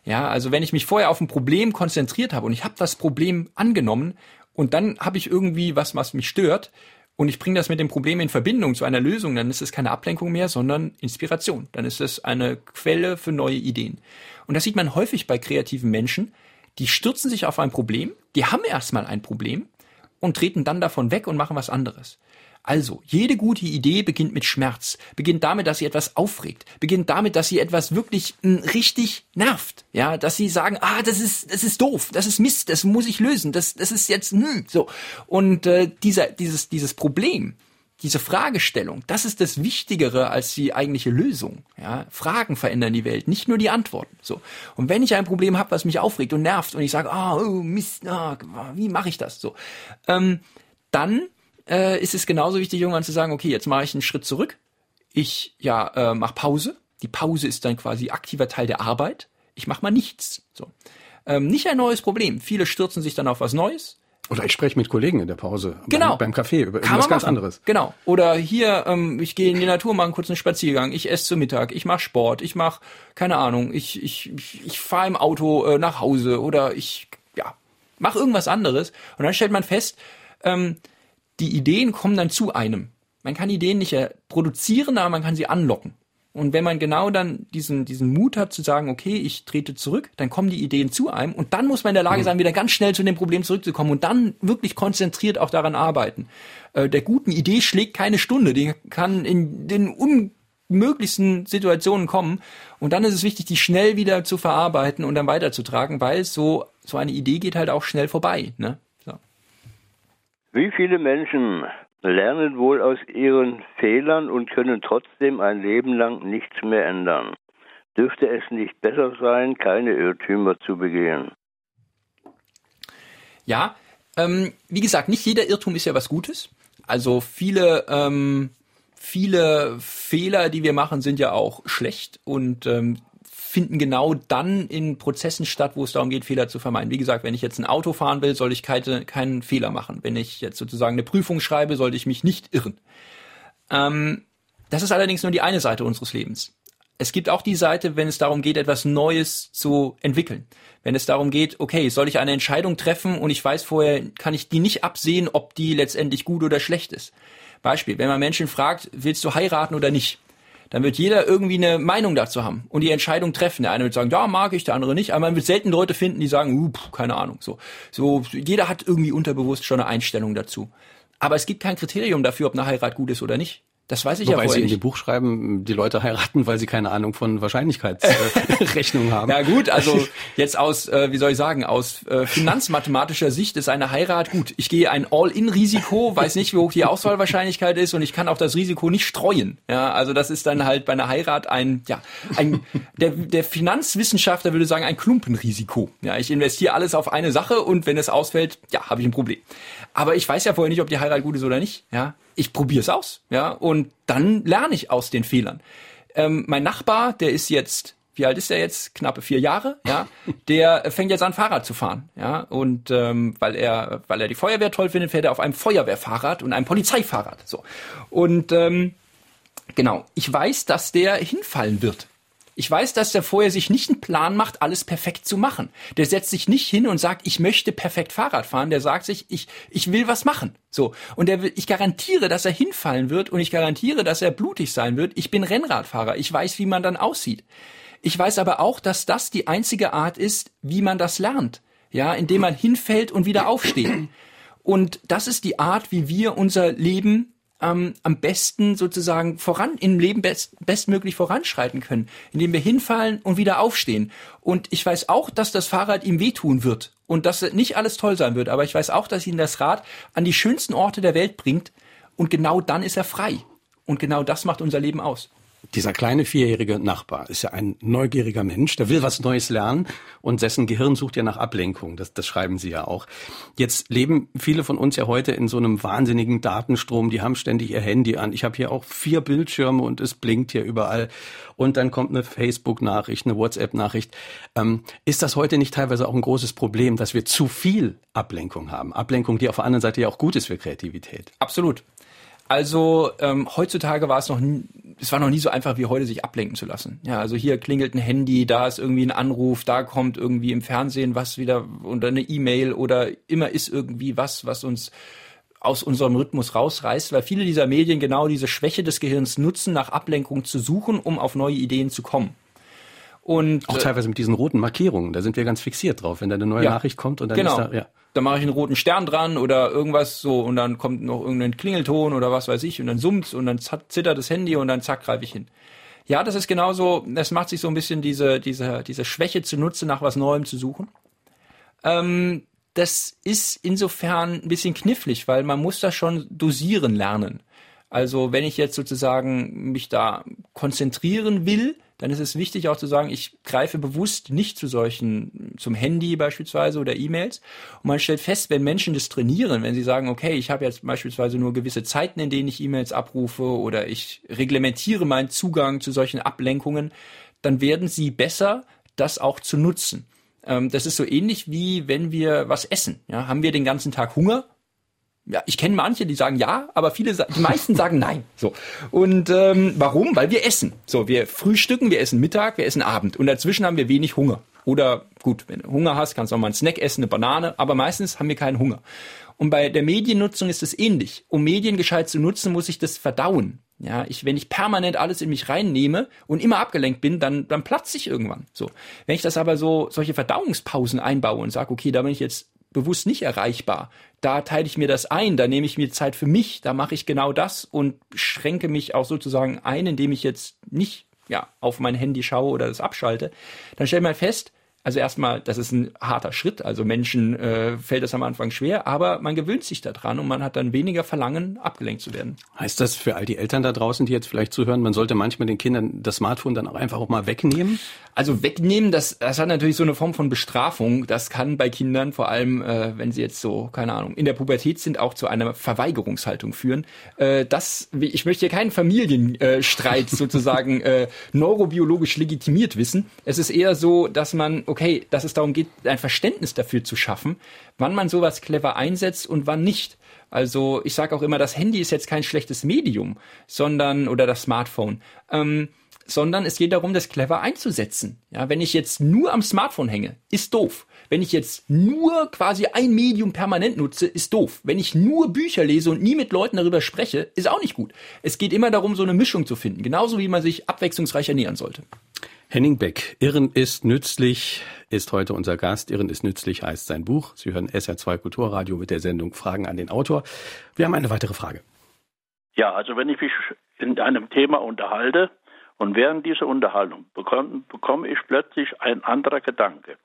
Ja, also wenn ich mich vorher auf ein Problem konzentriert habe und ich habe das Problem angenommen und dann habe ich irgendwie was, was mich stört, und ich bringe das mit dem Problem in Verbindung zu einer Lösung, dann ist es keine Ablenkung mehr, sondern Inspiration. Dann ist es eine Quelle für neue Ideen. Und das sieht man häufig bei kreativen Menschen, die stürzen sich auf ein Problem, die haben erstmal ein Problem und treten dann davon weg und machen was anderes. Also, jede gute Idee beginnt mit Schmerz, beginnt damit, dass sie etwas aufregt, beginnt damit, dass sie etwas wirklich m, hm, richtig nervt, ja, dass sie sagen, ah, das ist, das ist doof, das ist Mist, das muss ich lösen, das, das ist jetzt, hm, so. Und äh, dieser, dieses, dieses Problem, diese Fragestellung, das ist das Wichtigere als die eigentliche Lösung. Ja, Fragen verändern die Welt, nicht nur die Antworten. So. Und wenn ich ein Problem habe, was mich aufregt und nervt und ich sage, ah, oh, Mist, ah, wie mache ich das? So, ähm, dann äh, ist es genauso wichtig, irgendwann zu sagen, okay, jetzt mache ich einen Schritt zurück. Ich ja äh, mache Pause. Die Pause ist dann quasi aktiver Teil der Arbeit. Ich mache mal nichts. So. Ähm, nicht ein neues Problem. Viele stürzen sich dann auf was Neues. Oder ich spreche mit Kollegen in der Pause. Genau. Beim, beim Kaffee über Kann was ganz anderes. Genau. Oder hier, ähm, ich gehe in die Natur, mache einen kurzen Spaziergang, ich esse zu Mittag, ich mache Sport, ich mache, keine Ahnung, ich, ich, ich, ich fahre im Auto äh, nach Hause oder ich, ja, mache irgendwas anderes. Und dann stellt man fest, ähm, die Ideen kommen dann zu einem. Man kann Ideen nicht produzieren, aber man kann sie anlocken. Und wenn man genau dann diesen, diesen Mut hat zu sagen, okay, ich trete zurück, dann kommen die Ideen zu einem und dann muss man in der Lage mhm. sein, wieder ganz schnell zu dem Problem zurückzukommen und dann wirklich konzentriert auch daran arbeiten. Äh, der guten Idee schlägt keine Stunde, die kann in den unmöglichsten Situationen kommen und dann ist es wichtig, die schnell wieder zu verarbeiten und dann weiterzutragen, weil so, so eine Idee geht halt auch schnell vorbei. Ne? Wie viele Menschen lernen wohl aus ihren Fehlern und können trotzdem ein Leben lang nichts mehr ändern? Dürfte es nicht besser sein, keine Irrtümer zu begehen? Ja, ähm, wie gesagt, nicht jeder Irrtum ist ja was Gutes. Also viele, ähm, viele Fehler, die wir machen, sind ja auch schlecht und ähm, finden genau dann in Prozessen statt, wo es darum geht, Fehler zu vermeiden. Wie gesagt, wenn ich jetzt ein Auto fahren will, soll ich keine, keinen Fehler machen. Wenn ich jetzt sozusagen eine Prüfung schreibe, sollte ich mich nicht irren. Ähm, das ist allerdings nur die eine Seite unseres Lebens. Es gibt auch die Seite, wenn es darum geht, etwas Neues zu entwickeln. Wenn es darum geht, okay, soll ich eine Entscheidung treffen und ich weiß vorher, kann ich die nicht absehen, ob die letztendlich gut oder schlecht ist. Beispiel, wenn man Menschen fragt, willst du heiraten oder nicht? Dann wird jeder irgendwie eine Meinung dazu haben und die Entscheidung treffen. Der eine wird sagen, ja, mag ich, der andere nicht. Aber man wird selten Leute finden, die sagen, uh, pff, keine Ahnung. So, so jeder hat irgendwie unterbewusst schon eine Einstellung dazu. Aber es gibt kein Kriterium dafür, ob eine Heirat gut ist oder nicht. Das weiß ich Wobei ja vorher Sie in nicht. dem Buch schreiben, die Leute heiraten, weil sie keine Ahnung von Wahrscheinlichkeitsrechnung [LAUGHS] haben. Ja gut, also jetzt aus, äh, wie soll ich sagen, aus äh, finanzmathematischer Sicht ist eine Heirat gut. Ich gehe ein All-in-Risiko, weiß nicht, wie hoch die Auswahlwahrscheinlichkeit ist und ich kann auch das Risiko nicht streuen. Ja, also das ist dann halt bei einer Heirat ein, ja, ein der, der Finanzwissenschaftler würde sagen ein Klumpenrisiko. Ja, ich investiere alles auf eine Sache und wenn es ausfällt, ja, habe ich ein Problem. Aber ich weiß ja vorher nicht, ob die Heirat gut ist oder nicht. Ja, ich probiere es aus, ja, und dann lerne ich aus den Fehlern. Ähm, mein Nachbar, der ist jetzt, wie alt ist der jetzt? Knappe vier Jahre, ja. [LAUGHS] Der fängt jetzt an, Fahrrad zu fahren, ja. Und ähm, weil er, weil er die Feuerwehr toll findet, fährt er auf einem Feuerwehrfahrrad und einem Polizeifahrrad. So. Und ähm, genau, ich weiß, dass der hinfallen wird. Ich weiß, dass der vorher sich nicht einen Plan macht, alles perfekt zu machen. Der setzt sich nicht hin und sagt, ich möchte perfekt Fahrrad fahren. Der sagt sich, ich, ich will was machen. So. Und der will, ich garantiere, dass er hinfallen wird und ich garantiere, dass er blutig sein wird. Ich bin Rennradfahrer. Ich weiß, wie man dann aussieht. Ich weiß aber auch, dass das die einzige Art ist, wie man das lernt. Ja, indem man hinfällt und wieder aufsteht. Und das ist die Art, wie wir unser Leben ähm, am besten sozusagen voran im Leben best, bestmöglich voranschreiten können, indem wir hinfallen und wieder aufstehen. Und ich weiß auch, dass das Fahrrad ihm wehtun wird und dass nicht alles toll sein wird, aber ich weiß auch, dass ihn das Rad an die schönsten Orte der Welt bringt und genau dann ist er frei. Und genau das macht unser Leben aus. Dieser kleine vierjährige Nachbar ist ja ein neugieriger Mensch, der will was Neues lernen und dessen Gehirn sucht ja nach Ablenkung. Das, das schreiben Sie ja auch. Jetzt leben viele von uns ja heute in so einem wahnsinnigen Datenstrom. Die haben ständig ihr Handy an. Ich habe hier auch vier Bildschirme und es blinkt hier überall. Und dann kommt eine Facebook-Nachricht, eine WhatsApp-Nachricht. Ähm, ist das heute nicht teilweise auch ein großes Problem, dass wir zu viel Ablenkung haben? Ablenkung, die auf der anderen Seite ja auch gut ist für Kreativität. Absolut. Also ähm, heutzutage war es noch nie, es war noch nie so einfach wie heute, sich ablenken zu lassen. Ja, also hier klingelt ein Handy, da ist irgendwie ein Anruf, da kommt irgendwie im Fernsehen was wieder oder eine E-Mail oder immer ist irgendwie was, was uns aus unserem Rhythmus rausreißt, weil viele dieser Medien genau diese Schwäche des Gehirns nutzen, nach Ablenkung zu suchen, um auf neue Ideen zu kommen. Und auch äh, teilweise mit diesen roten Markierungen, da sind wir ganz fixiert drauf, wenn da eine neue ja, Nachricht kommt und dann genau. ist da, ja da mache ich einen roten Stern dran oder irgendwas so und dann kommt noch irgendein Klingelton oder was weiß ich und dann summt und dann zittert das Handy und dann zack greife ich hin. Ja, das ist genauso, das macht sich so ein bisschen diese, diese, diese Schwäche zunutze, nach was Neuem zu suchen. Ähm, das ist insofern ein bisschen knifflig, weil man muss das schon dosieren lernen. Also wenn ich jetzt sozusagen mich da konzentrieren will, dann ist es wichtig auch zu sagen, ich greife bewusst nicht zu solchen, zum Handy beispielsweise oder E-Mails. Und man stellt fest, wenn Menschen das trainieren, wenn sie sagen, okay, ich habe jetzt beispielsweise nur gewisse Zeiten, in denen ich E-Mails abrufe oder ich reglementiere meinen Zugang zu solchen Ablenkungen, dann werden sie besser, das auch zu nutzen. Ähm, das ist so ähnlich wie wenn wir was essen. Ja, haben wir den ganzen Tag Hunger? Ja, ich kenne manche, die sagen ja, aber viele, die meisten sagen nein. So und ähm, warum? Weil wir essen. So, wir frühstücken, wir essen Mittag, wir essen Abend und dazwischen haben wir wenig Hunger. Oder gut, wenn du Hunger hast, kannst du auch mal einen Snack essen, eine Banane, aber meistens haben wir keinen Hunger. Und bei der Mediennutzung ist es ähnlich. Um Medien gescheit zu nutzen, muss ich das verdauen. Ja, ich, wenn ich permanent alles in mich reinnehme und immer abgelenkt bin, dann, dann platze ich irgendwann. So. Wenn ich das aber so, solche Verdauungspausen einbaue und sage, okay, da bin ich jetzt bewusst nicht erreichbar. Da teile ich mir das ein, da nehme ich mir Zeit für mich, da mache ich genau das und schränke mich auch sozusagen ein, indem ich jetzt nicht ja, auf mein Handy schaue oder das abschalte. Dann stellt man fest, also erstmal, das ist ein harter Schritt. Also Menschen äh, fällt es am Anfang schwer, aber man gewöhnt sich daran und man hat dann weniger Verlangen, abgelenkt zu werden. Heißt das für all die Eltern da draußen, die jetzt vielleicht zuhören, man sollte manchmal den Kindern das Smartphone dann auch einfach auch mal wegnehmen? Also wegnehmen, das, das hat natürlich so eine Form von Bestrafung. Das kann bei Kindern vor allem, äh, wenn sie jetzt so, keine Ahnung, in der Pubertät sind, auch zu einer Verweigerungshaltung führen. Äh, das, ich möchte hier keinen Familienstreit sozusagen [LAUGHS] äh, neurobiologisch legitimiert wissen. Es ist eher so, dass man okay, dass es darum geht, ein Verständnis dafür zu schaffen, wann man sowas clever einsetzt und wann nicht. Also ich sage auch immer, das Handy ist jetzt kein schlechtes Medium, sondern oder das Smartphone. Ähm, sondern es geht darum, das clever einzusetzen. Ja, wenn ich jetzt nur am Smartphone hänge, ist doof. Wenn ich jetzt nur quasi ein Medium permanent nutze, ist doof. Wenn ich nur Bücher lese und nie mit Leuten darüber spreche, ist auch nicht gut. Es geht immer darum, so eine Mischung zu finden, genauso wie man sich abwechslungsreich ernähren sollte. Henning Beck, Irren ist nützlich, ist heute unser Gast. Irren ist nützlich heißt sein Buch. Sie hören SR2 Kulturradio mit der Sendung Fragen an den Autor. Wir haben eine weitere Frage. Ja, also wenn ich mich in einem Thema unterhalte und während dieser Unterhaltung bekomme, bekomme ich plötzlich ein anderer Gedanke.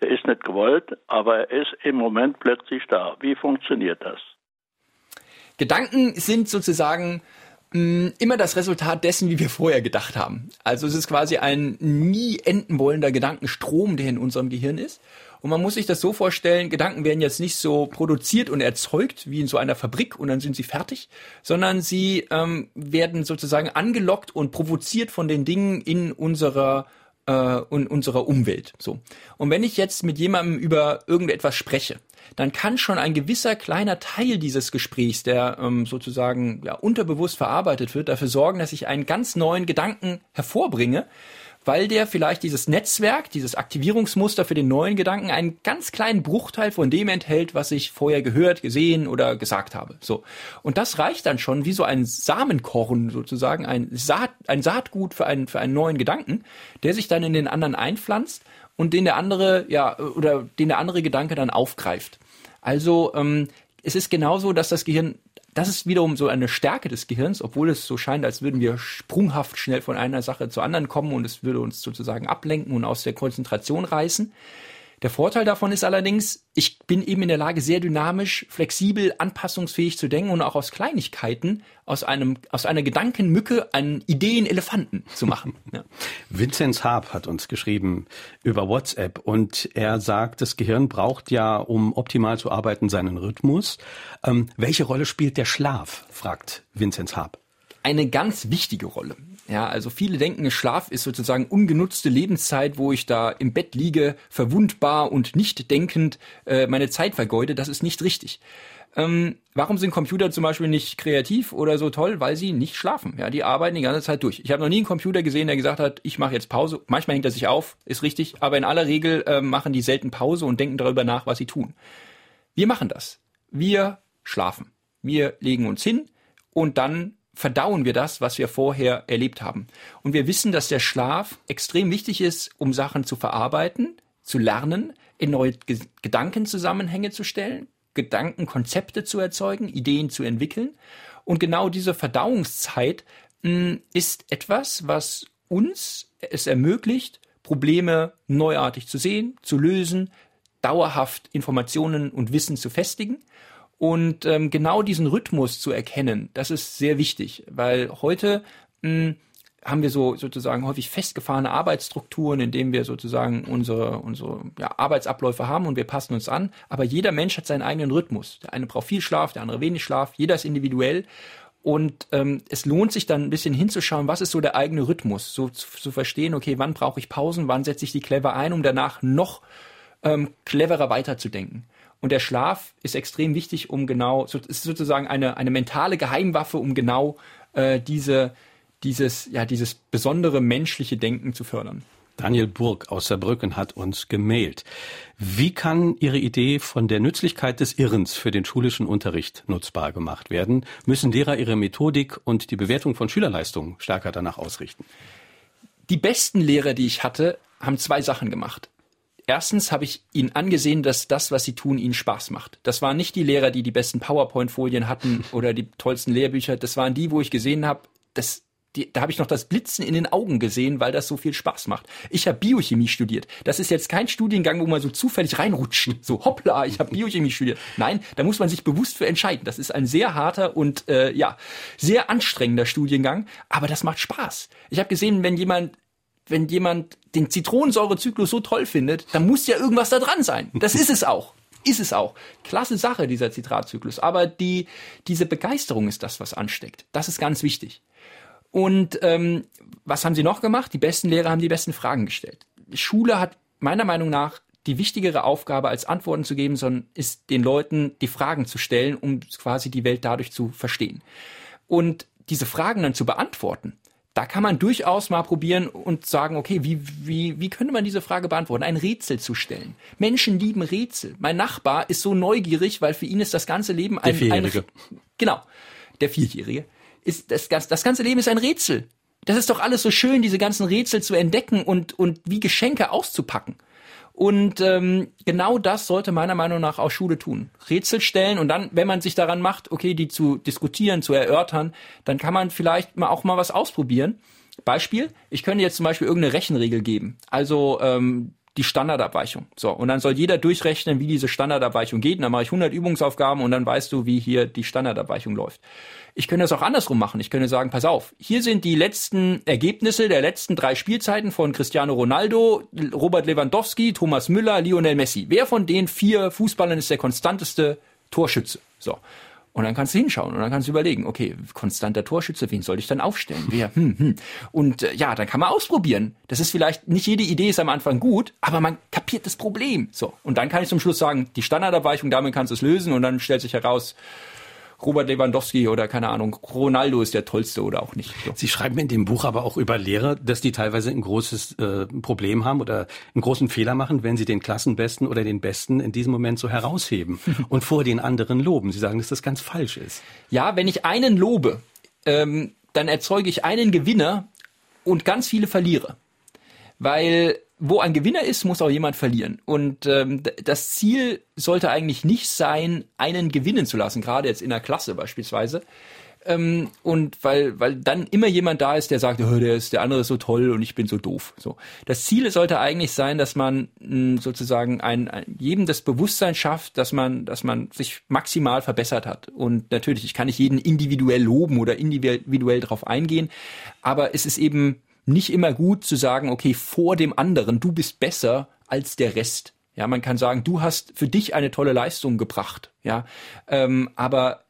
Der ist nicht gewollt, aber er ist im Moment plötzlich da. Wie funktioniert das? Gedanken sind sozusagen immer das Resultat dessen, wie wir vorher gedacht haben. Also es ist quasi ein nie enden wollender Gedankenstrom, der in unserem Gehirn ist. Und man muss sich das so vorstellen, Gedanken werden jetzt nicht so produziert und erzeugt wie in so einer Fabrik und dann sind sie fertig, sondern sie ähm, werden sozusagen angelockt und provoziert von den Dingen in unserer äh, in unserer Umwelt. So. Und wenn ich jetzt mit jemandem über irgendetwas spreche, dann kann schon ein gewisser kleiner Teil dieses Gesprächs, der ähm, sozusagen ja, unterbewusst verarbeitet wird, dafür sorgen, dass ich einen ganz neuen Gedanken hervorbringe, weil der vielleicht dieses Netzwerk, dieses Aktivierungsmuster für den neuen Gedanken einen ganz kleinen Bruchteil von dem enthält, was ich vorher gehört, gesehen oder gesagt habe. So. Und das reicht dann schon wie so ein Samenkorn sozusagen, ein, Saat, ein Saatgut für einen, für einen neuen Gedanken, der sich dann in den anderen einpflanzt und den der andere, ja, oder den der andere Gedanke dann aufgreift. Also ähm, es ist genauso, dass das Gehirn, das ist wiederum so eine Stärke des Gehirns, obwohl es so scheint, als würden wir sprunghaft schnell von einer Sache zur anderen kommen und es würde uns sozusagen ablenken und aus der Konzentration reißen. Der Vorteil davon ist allerdings, ich bin eben in der Lage, sehr dynamisch, flexibel, anpassungsfähig zu denken und auch aus Kleinigkeiten, aus einem, aus einer Gedankenmücke einen Ideen-Elefanten zu machen. [LAUGHS] Ja. Vinzenz Haab hat uns geschrieben über WhatsApp und er sagt, das Gehirn braucht ja, um optimal zu arbeiten, seinen Rhythmus. Ähm, welche Rolle spielt der Schlaf? fragt Vinzenz Haab. Eine ganz wichtige Rolle. Ja, also viele denken, Schlaf ist sozusagen ungenutzte Lebenszeit, wo ich da im Bett liege, verwundbar und nicht denkend äh, meine Zeit vergeude. Das ist nicht richtig. Ähm, warum sind Computer zum Beispiel nicht kreativ oder so toll? Weil sie nicht schlafen. Ja, die arbeiten die ganze Zeit durch. Ich habe noch nie einen Computer gesehen, der gesagt hat, ich mache jetzt Pause. Manchmal hängt er sich auf, ist richtig, aber in aller Regel äh, machen die selten Pause und denken darüber nach, was sie tun. Wir machen das. Wir schlafen. Wir legen uns hin und dann verdauen wir das, was wir vorher erlebt haben. Und wir wissen, dass der Schlaf extrem wichtig ist, um Sachen zu verarbeiten, zu lernen, in neue G Gedankenzusammenhänge zu stellen, Gedankenkonzepte zu erzeugen, Ideen zu entwickeln. Und genau diese Verdauungszeit mh, hm, ist etwas, was uns es ermöglicht, Probleme neuartig zu sehen, zu lösen, dauerhaft Informationen und Wissen zu festigen und ähm, genau diesen Rhythmus zu erkennen, das ist sehr wichtig, weil heute mh, hm, haben wir so sozusagen häufig festgefahrene Arbeitsstrukturen, in denen wir sozusagen unsere, unsere ja, Arbeitsabläufe haben und wir passen uns an. Aber jeder Mensch hat seinen eigenen Rhythmus. Der eine braucht viel Schlaf, der andere wenig Schlaf. Jeder ist individuell. Und ähm, es lohnt sich dann ein bisschen hinzuschauen, was ist so der eigene Rhythmus, so zu, zu verstehen, okay, wann brauche ich Pausen, wann setze ich die clever ein, um danach noch ähm, cleverer weiterzudenken. Und der Schlaf ist extrem wichtig, um genau, so, ist sozusagen eine, eine mentale Geheimwaffe, um genau äh, diese, dieses, ja, dieses besondere menschliche Denken zu fördern. Daniel Burg aus Saarbrücken hat uns gemailt. Wie kann Ihre Idee von der Nützlichkeit des Irrens für den schulischen Unterricht nutzbar gemacht werden? Müssen Lehrer ihre Methodik und die Bewertung von Schülerleistungen stärker danach ausrichten? Die besten Lehrer, die ich hatte, haben zwei Sachen gemacht erstens habe ich ihnen angesehen, dass das, was sie tun, ihnen Spaß macht. Das waren nicht die Lehrer, die die besten PowerPoint-Folien hatten [LAUGHS] oder die tollsten Lehrbücher. Das waren die, wo ich gesehen habe, dass die, da habe ich noch das Blitzen in den Augen gesehen, weil das so viel Spaß macht. Ich habe Biochemie studiert. Das ist jetzt kein Studiengang, wo man so zufällig reinrutscht. So hoppla, ich habe Biochemie studiert. Nein, da muss man sich bewusst für entscheiden. Das ist ein sehr harter und äh, ja sehr anstrengender Studiengang, aber das macht Spaß. Ich habe gesehen, wenn jemand wenn jemand den Zitronensäurezyklus so toll findet, dann muss ja irgendwas da dran sein. Das ist es auch. Ist es auch. Klasse Sache, dieser Zitratzyklus. Aber die, diese Begeisterung ist das, was ansteckt. Das ist ganz wichtig. Und ähm, was haben sie noch gemacht? Die besten Lehrer haben die besten Fragen gestellt. Schule hat meiner Meinung nach die wichtigere Aufgabe als Antworten zu geben, sondern ist den Leuten die Fragen zu stellen, um quasi die Welt dadurch zu verstehen. Und diese Fragen dann zu beantworten, da kann man durchaus mal probieren und sagen, okay, wie, wie, wie könnte man diese Frage beantworten? Ein Rätsel zu stellen. Menschen lieben Rätsel. Mein Nachbar ist so neugierig, weil für ihn ist das ganze Leben ein, der Vierjährige. Ein, genau, der Vierjährige. Ist das, das ganze Leben ist ein Rätsel. Das ist doch alles so schön, diese ganzen Rätsel zu entdecken und, und wie Geschenke auszupacken. Und ähm, genau das sollte meiner Meinung nach auch Schule tun. Rätsel stellen und dann, wenn man sich daran macht, okay, die zu diskutieren, zu erörtern, dann kann man vielleicht mal auch mal was ausprobieren. Beispiel, ich könnte jetzt zum Beispiel irgendeine Rechenregel geben. Also ähm, die Standardabweichung. So, und dann soll jeder durchrechnen, wie diese Standardabweichung geht. Und dann mache ich 100 Übungsaufgaben und dann weißt du, wie hier die Standardabweichung läuft. Ich könnte das auch andersrum machen. Ich könnte sagen, pass auf, hier sind die letzten Ergebnisse der letzten drei Spielzeiten von Cristiano Ronaldo, Robert Lewandowski, Thomas Müller, Lionel Messi. Wer von den vier Fußballern ist der konstanteste Torschütze? So. Und dann kannst du hinschauen und dann kannst du überlegen, okay, konstanter Torschütze, wen soll ich dann aufstellen? Wer? Hm, hm. Und äh, ja, dann kann man ausprobieren. Das ist vielleicht, nicht jede Idee ist am Anfang gut, aber man kapiert das Problem. So. Und dann kann ich zum Schluss sagen, die Standardabweichung, damit kannst du es lösen und dann stellt sich heraus, Robert Lewandowski oder keine Ahnung, Ronaldo ist der tollste oder auch nicht. So. Sie schreiben in dem Buch aber auch über Lehrer, dass die teilweise ein großes äh, Problem haben oder einen großen Fehler machen, wenn sie den Klassenbesten oder den Besten in diesem Moment so herausheben [LAUGHS] und vor den anderen loben. Sie sagen, dass das ganz falsch ist. Ja, wenn ich einen lobe, ähm, dann erzeuge ich einen Gewinner und ganz viele Verlierer. Weil wo ein Gewinner ist, muss auch jemand verlieren. Und ähm, das Ziel sollte eigentlich nicht sein, einen gewinnen zu lassen, gerade jetzt in der Klasse beispielsweise, ähm, und weil, weil dann immer jemand da ist, der sagt, oh, der ist, der andere ist so toll und ich bin so doof. So. Das Ziel sollte eigentlich sein, dass man mh, hm, sozusagen ein, ein, jedem das Bewusstsein schafft, dass man, dass man sich maximal verbessert hat. Und natürlich, ich kann nicht jeden individuell loben oder individuell darauf eingehen, aber es ist eben nicht immer gut zu sagen, okay, vor dem anderen, du bist besser als der Rest. Ja, man kann sagen, du hast für dich eine tolle Leistung gebracht. Ja, ähm, aber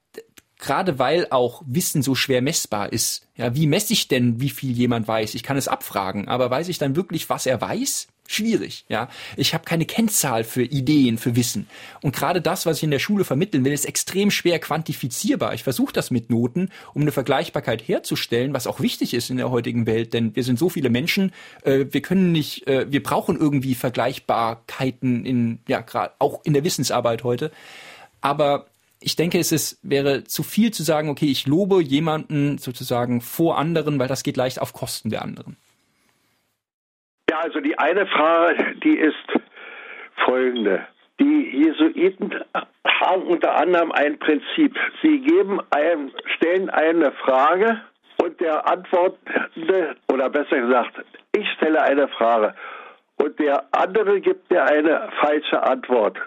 gerade weil auch Wissen so schwer messbar ist. Ja, wie messe ich denn, wie viel jemand weiß? Ich kann es abfragen, aber weiß ich dann wirklich, was er weiß? Schwierig, ja. Ich habe keine Kennzahl für Ideen, für Wissen. Und gerade das, was ich in der Schule vermitteln will, ist extrem schwer quantifizierbar. Ich versuche das mit Noten, um eine Vergleichbarkeit herzustellen, was auch wichtig ist in der heutigen Welt, denn wir sind so viele Menschen, äh, wir können nicht, äh, wir brauchen irgendwie Vergleichbarkeiten in, ja, gerade auch in der Wissensarbeit heute. Aber ich denke, es ist, wäre zu viel zu sagen, okay, ich lobe jemanden sozusagen vor anderen, weil das geht leicht auf Kosten der anderen. Ja, also die eine Frage, die ist folgende. Die Jesuiten haben unter anderem ein Prinzip. Sie geben ein, stellen eine Frage und der Antwortende, oder besser gesagt, ich stelle eine Frage und der andere gibt mir eine falsche Antwort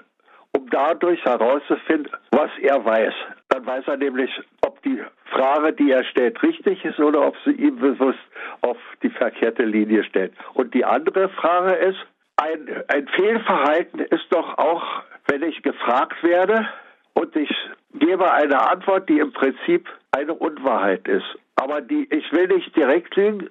um dadurch herauszufinden, was er weiß. Dann weiß er nämlich, ob die Frage, die er stellt, richtig ist oder ob sie ihm bewusst auf die verkehrte Linie stellt. Und die andere Frage ist, ein, ein Fehlverhalten ist doch auch, wenn ich gefragt werde und ich gebe eine Antwort, die im Prinzip eine Unwahrheit ist. Aber die, ich will nicht direkt lügen,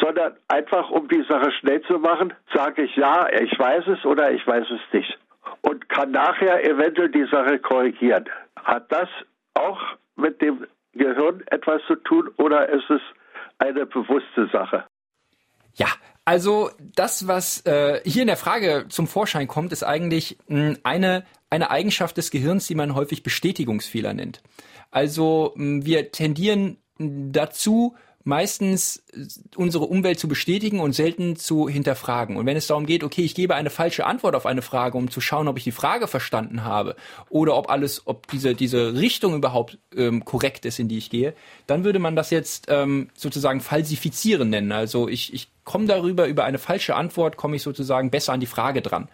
sondern einfach, um die Sache schnell zu machen, sage ich ja, ich weiß es oder ich weiß es nicht und kann nachher eventuell die Sache korrigieren. Hat das auch mit dem Gehirn etwas zu tun oder ist es eine bewusste Sache? Ja, also das, was äh, hier in der Frage zum Vorschein kommt, ist eigentlich mh, hm, eine, eine Eigenschaft des Gehirns, die man häufig Bestätigungsfehler nennt. Also mh, wir tendieren dazu, meistens unsere Umwelt zu bestätigen und selten zu hinterfragen. Und wenn es darum geht, okay, ich gebe eine falsche Antwort auf eine Frage, um zu schauen, ob ich die Frage verstanden habe oder ob alles, ob diese diese Richtung überhaupt ähm, korrekt ist, in die ich gehe, dann würde man das jetzt ähm, sozusagen falsifizieren nennen. Also ich ich komme darüber über eine falsche Antwort komme ich sozusagen besser an die Frage dran.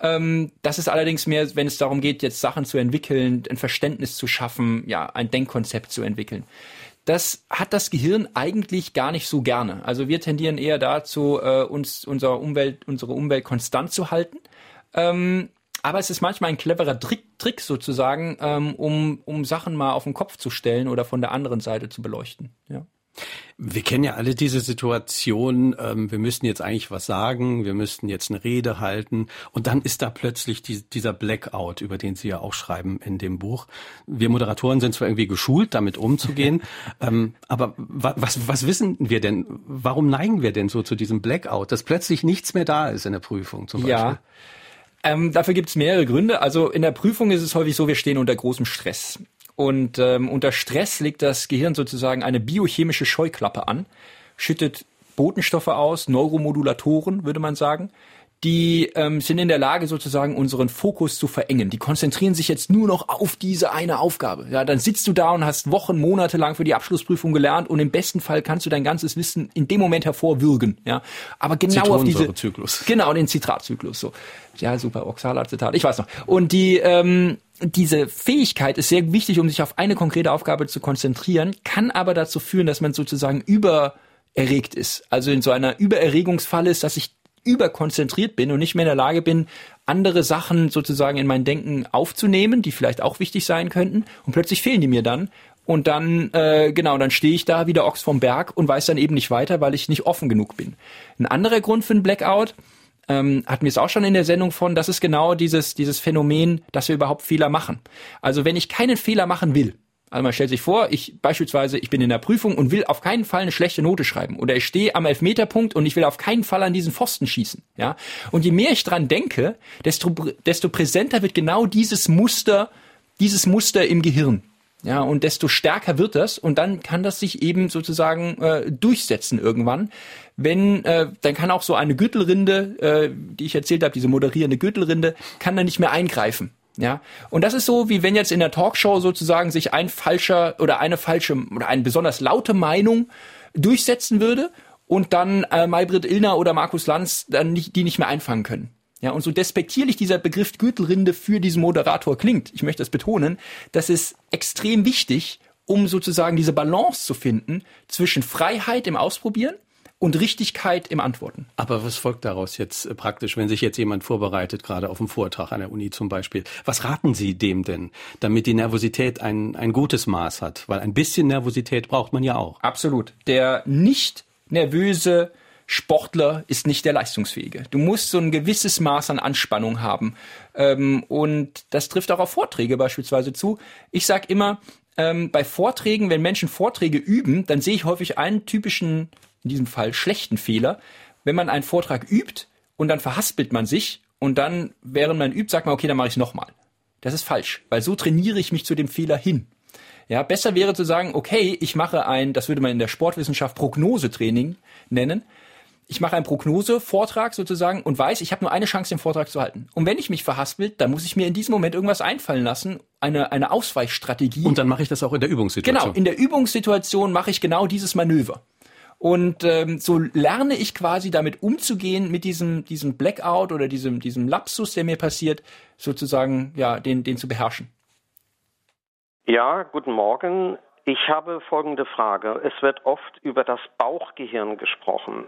Ähm, das ist allerdings mehr, wenn es darum geht, jetzt Sachen zu entwickeln, ein Verständnis zu schaffen, ja, ein Denkkonzept zu entwickeln das hat das Gehirn eigentlich gar nicht so gerne. Also wir tendieren eher dazu, äh, uns unser Umwelt, unsere Umwelt konstant zu halten. Ähm, aber es ist manchmal ein cleverer Trick, Trick sozusagen, ähm, um, um Sachen mal auf den Kopf zu stellen oder von der anderen Seite zu beleuchten. Ja. Wir kennen ja alle diese Situation, ähm, wir müssten jetzt eigentlich was sagen, wir müssten jetzt eine Rede halten und dann ist da plötzlich die, dieser Blackout, über den Sie ja auch schreiben in dem Buch. Wir Moderatoren sind zwar irgendwie geschult, damit umzugehen, [LAUGHS] ähm, aber was, was wissen wir denn, warum neigen wir denn so zu diesem Blackout, dass plötzlich nichts mehr da ist in der Prüfung zum Beispiel? Ja. Ähm, dafür gibt es mehrere Gründe. Also in der Prüfung ist es häufig so, wir stehen unter großem Stress. Und ähm, unter Stress legt das Gehirn sozusagen eine biochemische Scheuklappe an, schüttet Botenstoffe aus, Neuromodulatoren, würde man sagen, die ähm, sind in der Lage, sozusagen unseren Fokus zu verengen. Die konzentrieren sich jetzt nur noch auf diese eine Aufgabe. Ja, dann sitzt du da und hast Wochen, Monate lang für die Abschlussprüfung gelernt und im besten Fall kannst du dein ganzes Wissen in dem Moment hervorwürgen. Ja, aber genau auf diese Zyklus. genau den Zitratzyklus. So, ja, super Oxalacetat. Ich weiß noch. Und die ähm, diese Fähigkeit ist sehr wichtig, um sich auf eine konkrete Aufgabe zu konzentrieren, kann aber dazu führen, dass man sozusagen übererregt ist. Also in so einer Übererregungsfalle ist, dass ich überkonzentriert bin und nicht mehr in der Lage bin, andere Sachen sozusagen in mein Denken aufzunehmen, die vielleicht auch wichtig sein könnten. Und plötzlich fehlen die mir dann. Und dann, äh, genau, dann stehe ich da wie der Ochs vom Berg und weiß dann eben nicht weiter, weil ich nicht offen genug bin. Ein anderer Grund für einen Blackout, ähm, hatten wir es auch schon in der Sendung von, das ist genau dieses, dieses Phänomen, dass wir überhaupt Fehler machen. Also wenn ich keinen Fehler machen will, also man stellt sich vor, ich beispielsweise, ich bin in der Prüfung und will auf keinen Fall eine schlechte Note schreiben. Oder ich stehe am Elfmeterpunkt und ich will auf keinen Fall an diesen Pfosten schießen. Ja. Und je mehr ich dran denke, desto, desto präsenter wird genau dieses Muster, dieses Muster im Gehirn. Ja, und desto stärker wird das und dann kann das sich eben sozusagen äh, durchsetzen irgendwann. Wenn, äh, dann kann auch so eine Gürtelrinde, äh, die ich erzählt habe, diese moderierende Gürtelrinde, kann dann nicht mehr eingreifen. Ja, und das ist so, wie wenn jetzt in der Talkshow sozusagen sich ein falscher oder eine falsche oder eine besonders laute Meinung durchsetzen würde und dann äh, Maybrit Illner oder Markus Lanz dann nicht, die nicht mehr einfangen können. Ja, und so despektierlich dieser Begriff Gürtelrinde für diesen Moderator klingt, ich möchte das betonen, das ist extrem wichtig, um sozusagen diese Balance zu finden zwischen Freiheit im Ausprobieren und Richtigkeit im Antworten. Aber was folgt daraus jetzt äh, praktisch, wenn sich jetzt jemand vorbereitet, gerade auf einen Vortrag an der Uni zum Beispiel? Was raten Sie dem denn, damit die Nervosität ein, ein gutes Maß hat? Weil ein bisschen Nervosität braucht man ja auch. Absolut. Der nicht nervöse Sportler ist nicht der Leistungsfähige. Du musst so ein gewisses Maß an Anspannung haben. Ähm, und das trifft auch auf Vorträge beispielsweise zu. Ich sage immer, ähm, bei Vorträgen, wenn Menschen Vorträge üben, dann sehe ich häufig einen typischen in diesem Fall schlechten Fehler. Wenn man einen Vortrag übt und dann verhaspelt man sich und dann, während man übt, sagt man, okay, dann mache ich es nochmal. Das ist falsch, weil so trainiere ich mich zu dem Fehler hin. Ja, besser wäre zu sagen, okay, ich mache ein, das würde man in der Sportwissenschaft Prognosetraining nennen. Ich mache einen Prognosevortrag sozusagen und weiß, ich habe nur eine Chance, den Vortrag zu halten. Und wenn ich mich verhaspelt, dann muss ich mir in diesem Moment irgendwas einfallen lassen, eine, eine Ausweichstrategie. Und dann mache ich das auch in der Übungssituation. Genau, in der Übungssituation mache ich genau dieses Manöver. Und ähm, so lerne ich quasi damit umzugehen, mit diesem, diesem Blackout oder diesem, diesem Lapsus, der mir passiert, sozusagen, ja, den, den zu beherrschen. Ja, guten Morgen. Ich habe folgende Frage. Es wird oft über das Bauchgehirn gesprochen.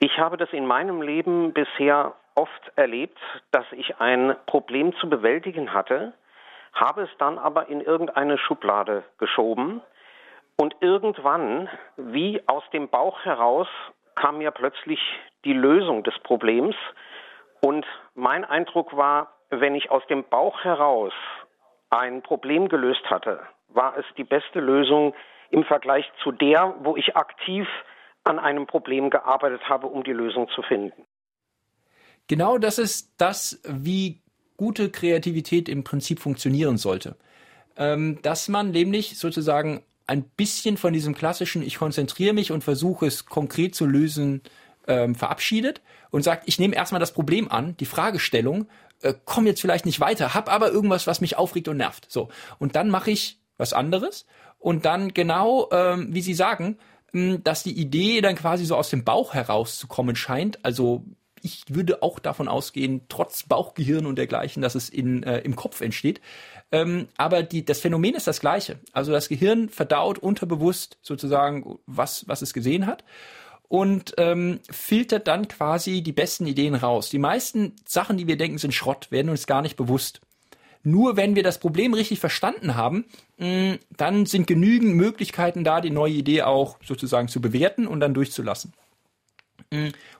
Ich habe das in meinem Leben bisher oft erlebt, dass ich ein Problem zu bewältigen hatte, habe es dann aber in irgendeine Schublade geschoben und irgendwann, wie aus dem Bauch heraus, kam mir plötzlich die Lösung des Problems. Und mein Eindruck war, wenn ich aus dem Bauch heraus ein Problem gelöst hatte, war es die beste Lösung im Vergleich zu der, wo ich aktiv an einem Problem gearbeitet habe, um die Lösung zu finden. Genau das ist das, wie gute Kreativität im Prinzip funktionieren sollte. Ähm, dass man nämlich sozusagen ein bisschen von diesem klassischen, ich konzentriere mich und versuche es konkret zu lösen, ähm, verabschiedet und sagt, ich nehme erstmal das Problem an, die Fragestellung, äh, komme jetzt vielleicht nicht weiter, habe aber irgendwas, was mich aufregt und nervt. So. Und dann mache ich was anderes und dann genau, ähm, wie Sie sagen, dass die Idee dann quasi so aus dem Bauch herauszukommen scheint. Also ich würde auch davon ausgehen, trotz Bauchgehirn und dergleichen, dass es in, äh, im Kopf entsteht. Ähm, aber die, das Phänomen ist das gleiche. Also das Gehirn verdaut unterbewusst sozusagen, was, was es gesehen hat und ähm, filtert dann quasi die besten Ideen raus. Die meisten Sachen, die wir denken, sind Schrott, werden uns gar nicht bewusst. Nur wenn wir das Problem richtig verstanden haben, mh, dann sind genügend Möglichkeiten da, die neue Idee auch sozusagen zu bewerten und dann durchzulassen.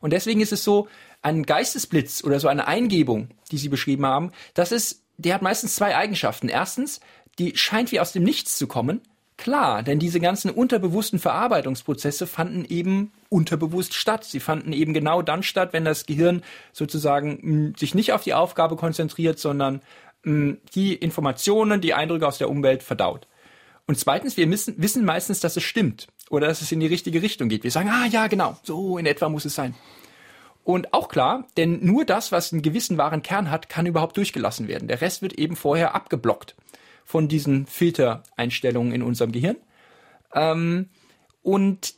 Und deswegen ist es so, ein Geistesblitz oder so eine Eingebung, die Sie beschrieben haben, das ist der hat meistens zwei Eigenschaften. Erstens, die scheint wie aus dem Nichts zu kommen. Klar, denn diese ganzen unterbewussten Verarbeitungsprozesse fanden eben unterbewusst statt. Sie fanden eben genau dann statt, wenn das Gehirn sozusagen mh, hm, sich nicht auf die Aufgabe konzentriert, sondern die Informationen, die Eindrücke aus der Umwelt verdaut. Und zweitens, wir müssen, wissen meistens, dass es stimmt oder dass es in die richtige Richtung geht. Wir sagen, ah ja, genau, so in etwa muss es sein. Und auch klar, denn nur das, was einen gewissen wahren Kern hat, kann überhaupt durchgelassen werden. Der Rest wird eben vorher abgeblockt von diesen Filtereinstellungen in unserem Gehirn. Ähm, und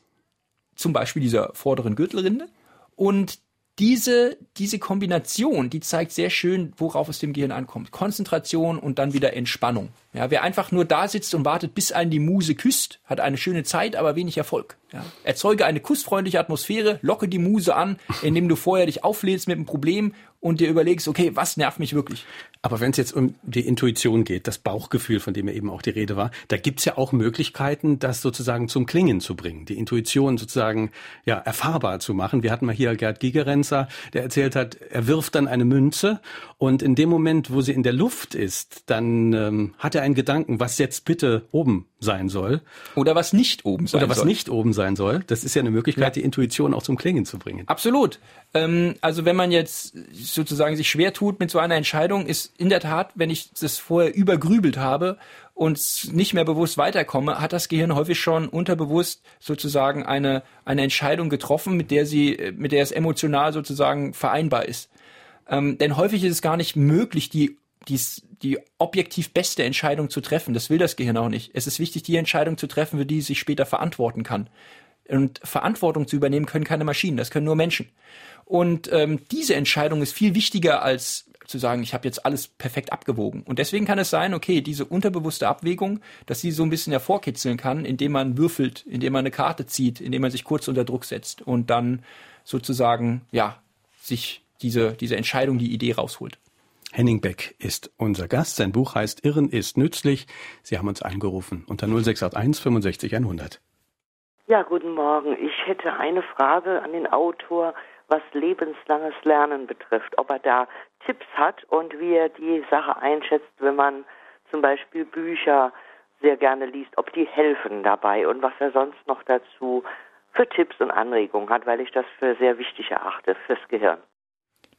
zum Beispiel dieser vorderen Gürtelrinde. Und diese, diese Kombination, die zeigt sehr schön, worauf es dem Gehirn ankommt. Konzentration und dann wieder Entspannung. Ja, wer einfach nur da sitzt und wartet, bis einen die Muse küsst, hat eine schöne Zeit, aber wenig Erfolg. Ja. Erzeuge eine kussfreundliche Atmosphäre, locke die Muse an, indem du vorher dich auflädst mit einem Problem und dir überlegst, okay, was nervt mich wirklich? Aber wenn es jetzt um die Intuition geht, das Bauchgefühl, von dem ja eben auch die Rede war, da gibt's ja auch Möglichkeiten, das sozusagen zum Klingen zu bringen, die Intuition sozusagen ja erfahrbar zu machen. Wir hatten mal hier Gerd Gigerenzer, der erzählt hat, er wirft dann eine Münze und in dem Moment, wo sie in der Luft ist, dann ähm, hat er einen Gedanken, was jetzt bitte oben sein soll. Oder was nicht oben sein soll. Oder was soll. nicht oben sein soll. Das ist ja eine Möglichkeit, ja. die Intuition auch zum Klingen zu bringen. Absolut. Ähm, also wenn man jetzt sozusagen sich schwer tut mit so einer Entscheidung, ist in der Tat, wenn ich das vorher übergrübelt habe und nicht mehr bewusst weiterkomme, hat das Gehirn häufig schon unterbewusst sozusagen eine, eine Entscheidung getroffen, mit der sie, mit der es emotional sozusagen vereinbar ist. Ähm, denn häufig ist es gar nicht möglich, die dies, die objektiv beste Entscheidung zu treffen. Das will das Gehirn auch nicht. Es ist wichtig, die Entscheidung zu treffen, für die es sich später verantworten kann. Und Verantwortung zu übernehmen können keine Maschinen, das können nur Menschen. Und ähm, diese Entscheidung ist viel wichtiger als zu sagen, ich habe jetzt alles perfekt abgewogen. Und deswegen kann es sein, okay, diese unterbewusste Abwägung, dass sie so ein bisschen hervorkitzeln kann, indem man würfelt, indem man eine Karte zieht, indem man sich kurz unter Druck setzt und dann sozusagen, ja, sich diese, diese Entscheidung, die Idee rausholt. Henning Beck ist unser Gast. Sein Buch heißt Irren ist nützlich. Sie haben uns eingerufen unter 0681 65 100. Ja, guten Morgen. Ich hätte eine Frage an den Autor, was lebenslanges Lernen betrifft. Ob er da Tipps hat und wie er die Sache einschätzt, wenn man zum Beispiel Bücher sehr gerne liest, ob die helfen dabei und was er sonst noch dazu für Tipps und Anregungen hat, weil ich das für sehr wichtig erachte fürs Gehirn.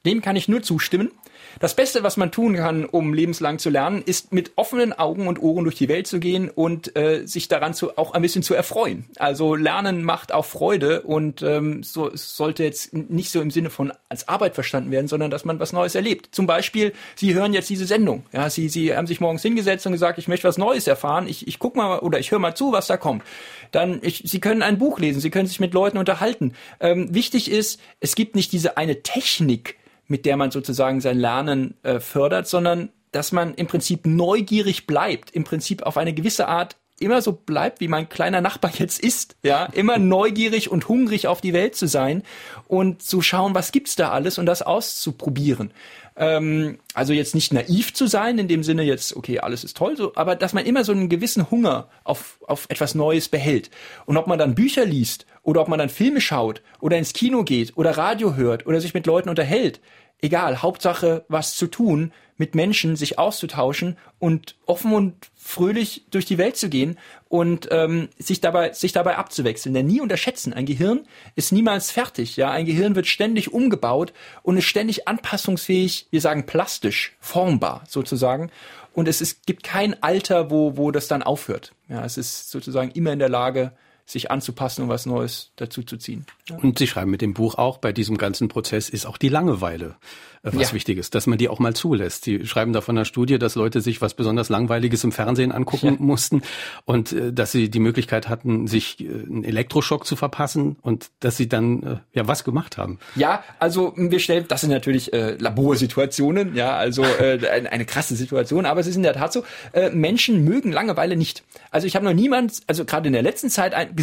Dem kann ich nur zustimmen. Das Beste, was man tun kann, um lebenslang zu lernen, ist mit offenen Augen und Ohren durch die Welt zu gehen und äh, sich daran zu, auch ein bisschen zu erfreuen. Also Lernen macht auch Freude und ähm, so sollte jetzt nicht so im Sinne von als Arbeit verstanden werden, sondern dass man was Neues erlebt. Zum Beispiel, Sie hören jetzt diese Sendung. Ja, Sie, Sie haben sich morgens hingesetzt und gesagt, ich möchte was Neues erfahren. Ich, ich guck mal oder ich höre mal zu, was da kommt. Dann, ich, Sie können ein Buch lesen, Sie können sich mit Leuten unterhalten. Ähm, wichtig ist, es gibt nicht diese eine Technik, mit der man sozusagen sein Lernen äh, fördert, sondern dass man im Prinzip neugierig bleibt, im Prinzip auf eine gewisse Art immer so bleibt, wie mein kleiner Nachbar [LAUGHS] jetzt ist, ja, immer neugierig und hungrig auf die Welt zu sein und zu schauen, was gibt's da alles und das auszuprobieren. Ähm, also jetzt nicht naiv zu sein, in dem Sinne jetzt, okay, alles ist toll, so, aber dass man immer so einen gewissen Hunger auf, auf etwas Neues behält. Und ob man dann Bücher liest oder ob man dann Filme schaut oder ins Kino geht oder Radio hört oder sich mit Leuten unterhält, egal, Hauptsache was zu tun, mit Menschen sich auszutauschen und offen und fröhlich durch die Welt zu gehen und ähm, sich dabei sich dabei abzuwechseln. Denn nie unterschätzen, ein Gehirn ist niemals fertig. Ja, ein Gehirn wird ständig umgebaut und ist ständig anpassungsfähig. Wir sagen plastisch, formbar sozusagen. Und es ist, gibt kein Alter, wo wo das dann aufhört. Ja, es ist sozusagen immer in der Lage, sich anzupassen und was Neues dazu zu ziehen. Und Sie schreiben mit dem Buch auch, bei diesem ganzen Prozess ist auch die Langeweile was ja. wichtig ist, dass man die auch mal zulässt. Sie schreiben da von einer Studie, dass Leute sich was besonders Langweiliges im Fernsehen angucken ja. mussten und äh, dass sie die Möglichkeit hatten, sich äh, einen Elektroschock zu verpassen und dass sie dann äh, ja was gemacht haben. Ja, also wir stellen, das sind natürlich äh, Laborsituationen, ja, also äh, [LAUGHS] eine, eine krasse Situation, aber es ist in der Tat so, äh, Menschen mögen Langeweile nicht. Also ich habe noch niemand, also gerade in der letzten Zeit ein,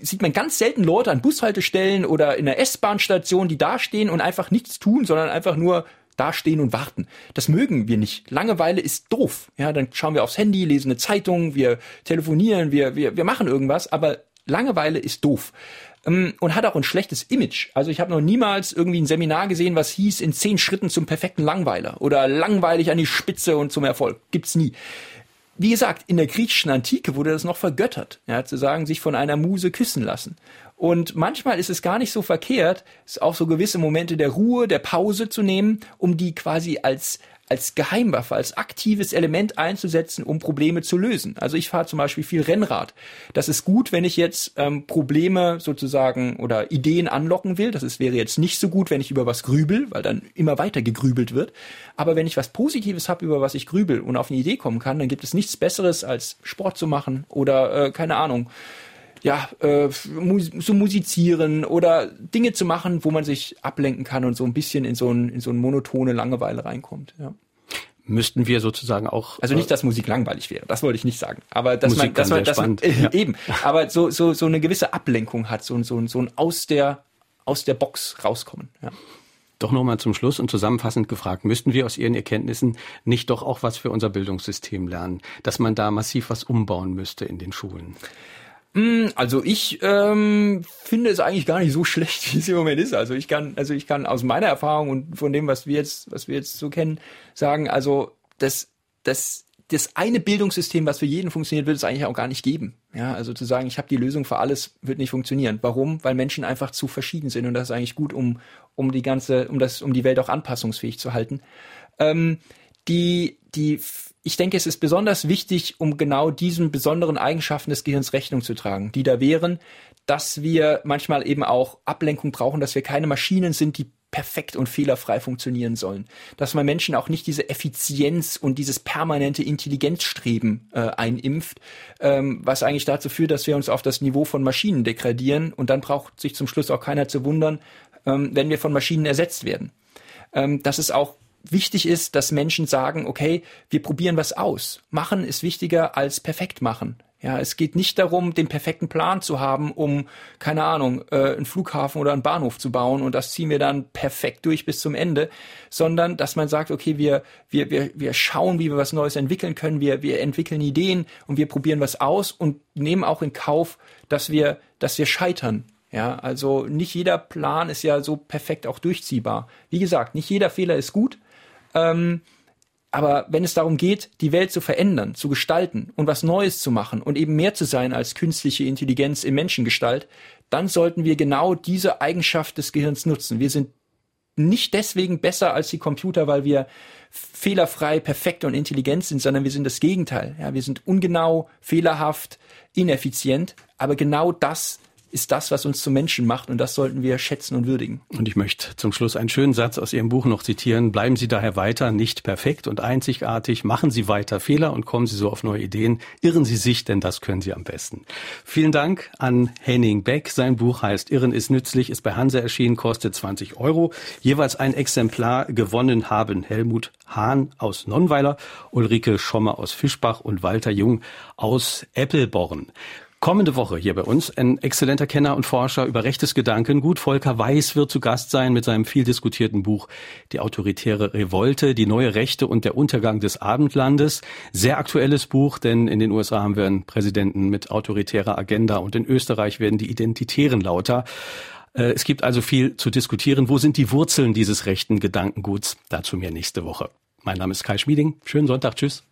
sieht man ganz selten Leute an Bushaltestellen oder in der S-Bahn-Station, die dastehen und einfach nichts tun, sondern einfach nur dastehen und warten. Das mögen wir nicht. Langeweile ist doof. Ja, dann schauen wir aufs Handy, lesen eine Zeitung, wir telefonieren, wir, wir, wir machen irgendwas, aber Langeweile ist doof ähm, und hat auch ein schlechtes Image. Also ich habe noch niemals irgendwie ein Seminar gesehen, was hieß in zehn Schritten zum perfekten Langweiler oder langweilig an die Spitze und zum Erfolg. Gibt's nie wie gesagt, in der griechischen Antike wurde das noch vergöttert, ja, zu sagen, sich von einer Muse küssen lassen. Und manchmal ist es gar nicht so verkehrt, auch so gewisse Momente der Ruhe, der Pause zu nehmen, um die quasi als als Geheimwaffe, als aktives Element einzusetzen, um Probleme zu lösen. Also ich fahre zum Beispiel viel Rennrad. Das ist gut, wenn ich jetzt ähm, Probleme sozusagen oder Ideen anlocken will. Das ist, wäre jetzt nicht so gut, wenn ich über was grübel, weil dann immer weiter gegrübelt wird. Aber wenn ich was Positives habe, über was ich grübel und auf eine Idee kommen kann, dann gibt es nichts Besseres, als Sport zu machen oder äh, keine Ahnung ja, äh, zu musizieren oder Dinge zu machen, wo man sich ablenken kann und so ein bisschen in so, ein, in so eine monotone Langeweile reinkommt. Ja. Müssten wir sozusagen auch. Also nicht, dass Musik langweilig wäre, das wollte ich nicht sagen. Aber dass Musik man, dass man, dass man [LAUGHS] äh, ja. eben, aber so, so, so eine gewisse Ablenkung hat, so, so, so ein aus der, aus der Box rauskommen. Ja. Doch nochmal zum Schluss und zusammenfassend gefragt, müssten wir aus Ihren Erkenntnissen nicht doch auch was für unser Bildungssystem lernen, dass man da massiv was umbauen müsste in den Schulen? Hm, also ich ähm, finde es eigentlich gar nicht so [LAUGHS] schlecht, wie es im Moment ist. Also ich kann, also ich kann aus meiner Erfahrung und von dem, was wir jetzt, was wir jetzt so kennen, sagen, also das, das, das eine Bildungssystem, was für jeden funktioniert, wird es eigentlich auch gar nicht geben. Ja, also zu sagen, ich habe die Lösung für alles, wird nicht funktionieren. Warum? Weil Menschen einfach zu verschieden sind und das ist eigentlich gut, um um die ganze, um das, um die Welt auch anpassungsfähig zu halten. Ähm, die die ich denke, es ist besonders wichtig, um genau diesen besonderen Eigenschaften des Gehirns Rechnung zu tragen, die da wären, dass wir manchmal eben auch Ablenkung brauchen, dass wir keine Maschinen sind, die perfekt und fehlerfrei funktionieren sollen. Dass man Menschen auch nicht diese Effizienz und dieses permanente Intelligenzstreben äh, einimpft, ähm, was eigentlich dazu führt, dass wir uns auf das Niveau von Maschinen degradieren und dann braucht sich zum Schluss auch keiner zu wundern, ähm, wenn wir von Maschinen ersetzt werden. Ähm, dass es auch wichtig ist, dass Menschen sagen, okay, wir probieren was aus. Machen ist wichtiger als perfekt machen. Ja, es geht nicht darum, den perfekten Plan zu haben, um, keine Ahnung, äh, einen Flughafen oder einen Bahnhof zu bauen und das ziehen wir dann perfekt durch bis zum Ende, sondern dass man sagt, okay, wir, wir, wir, wir schauen, wie wir was Neues entwickeln können, wir, wir entwickeln Ideen und wir probieren was aus und nehmen auch in Kauf, dass wir, dass wir scheitern. Ja, also nicht jeder Plan ist ja so perfekt auch durchziehbar. Wie gesagt, nicht jeder Fehler ist gut. Ähm, aber wenn es darum geht, die Welt zu verändern, zu gestalten und was Neues zu machen und eben mehr zu sein als künstliche Intelligenz in Menschengestalt, dann sollten wir genau diese Eigenschaft des Gehirns nutzen. Wir sind nicht deswegen besser als die Computer, weil wir fehlerfrei, perfekt und intelligent sind, sondern wir sind das Gegenteil. Ja, wir sind ungenau, fehlerhaft, ineffizient. Aber genau das ist das, was uns zu Menschen macht und das sollten wir schätzen und würdigen. Und ich möchte zum Schluss einen schönen Satz aus Ihrem Buch noch zitieren. Bleiben Sie daher weiter nicht perfekt und einzigartig, machen Sie weiter Fehler und kommen Sie so auf neue Ideen. Irren Sie sich, denn das können Sie am besten. Vielen Dank an Henning Beck. Sein Buch heißt Irren ist nützlich, ist bei Hanse erschienen, kostet 20 Euro. Jeweils ein Exemplar gewonnen haben Helmut Hahn aus Nonnweiler, Ulrike Schommer aus Fischbach und Walter Jung aus Eppelborn. Kommende Woche hier bei uns ein exzellenter Kenner und Forscher über rechtes Gedankengut. Volker Weiß wird zu Gast sein mit seinem viel diskutierten Buch Die autoritäre Revolte, die neue Rechte und der Untergang des Abendlandes. Sehr aktuelles Buch, denn in den USA haben wir einen Präsidenten mit autoritärer Agenda und in Österreich werden die Identitären lauter. Äh, es gibt also viel zu diskutieren. Wo sind die Wurzeln dieses rechten Gedankenguts? Dazu mehr nächste Woche. Mein Name ist Kai Schmieding. Schönen Sonntag. Tschüss.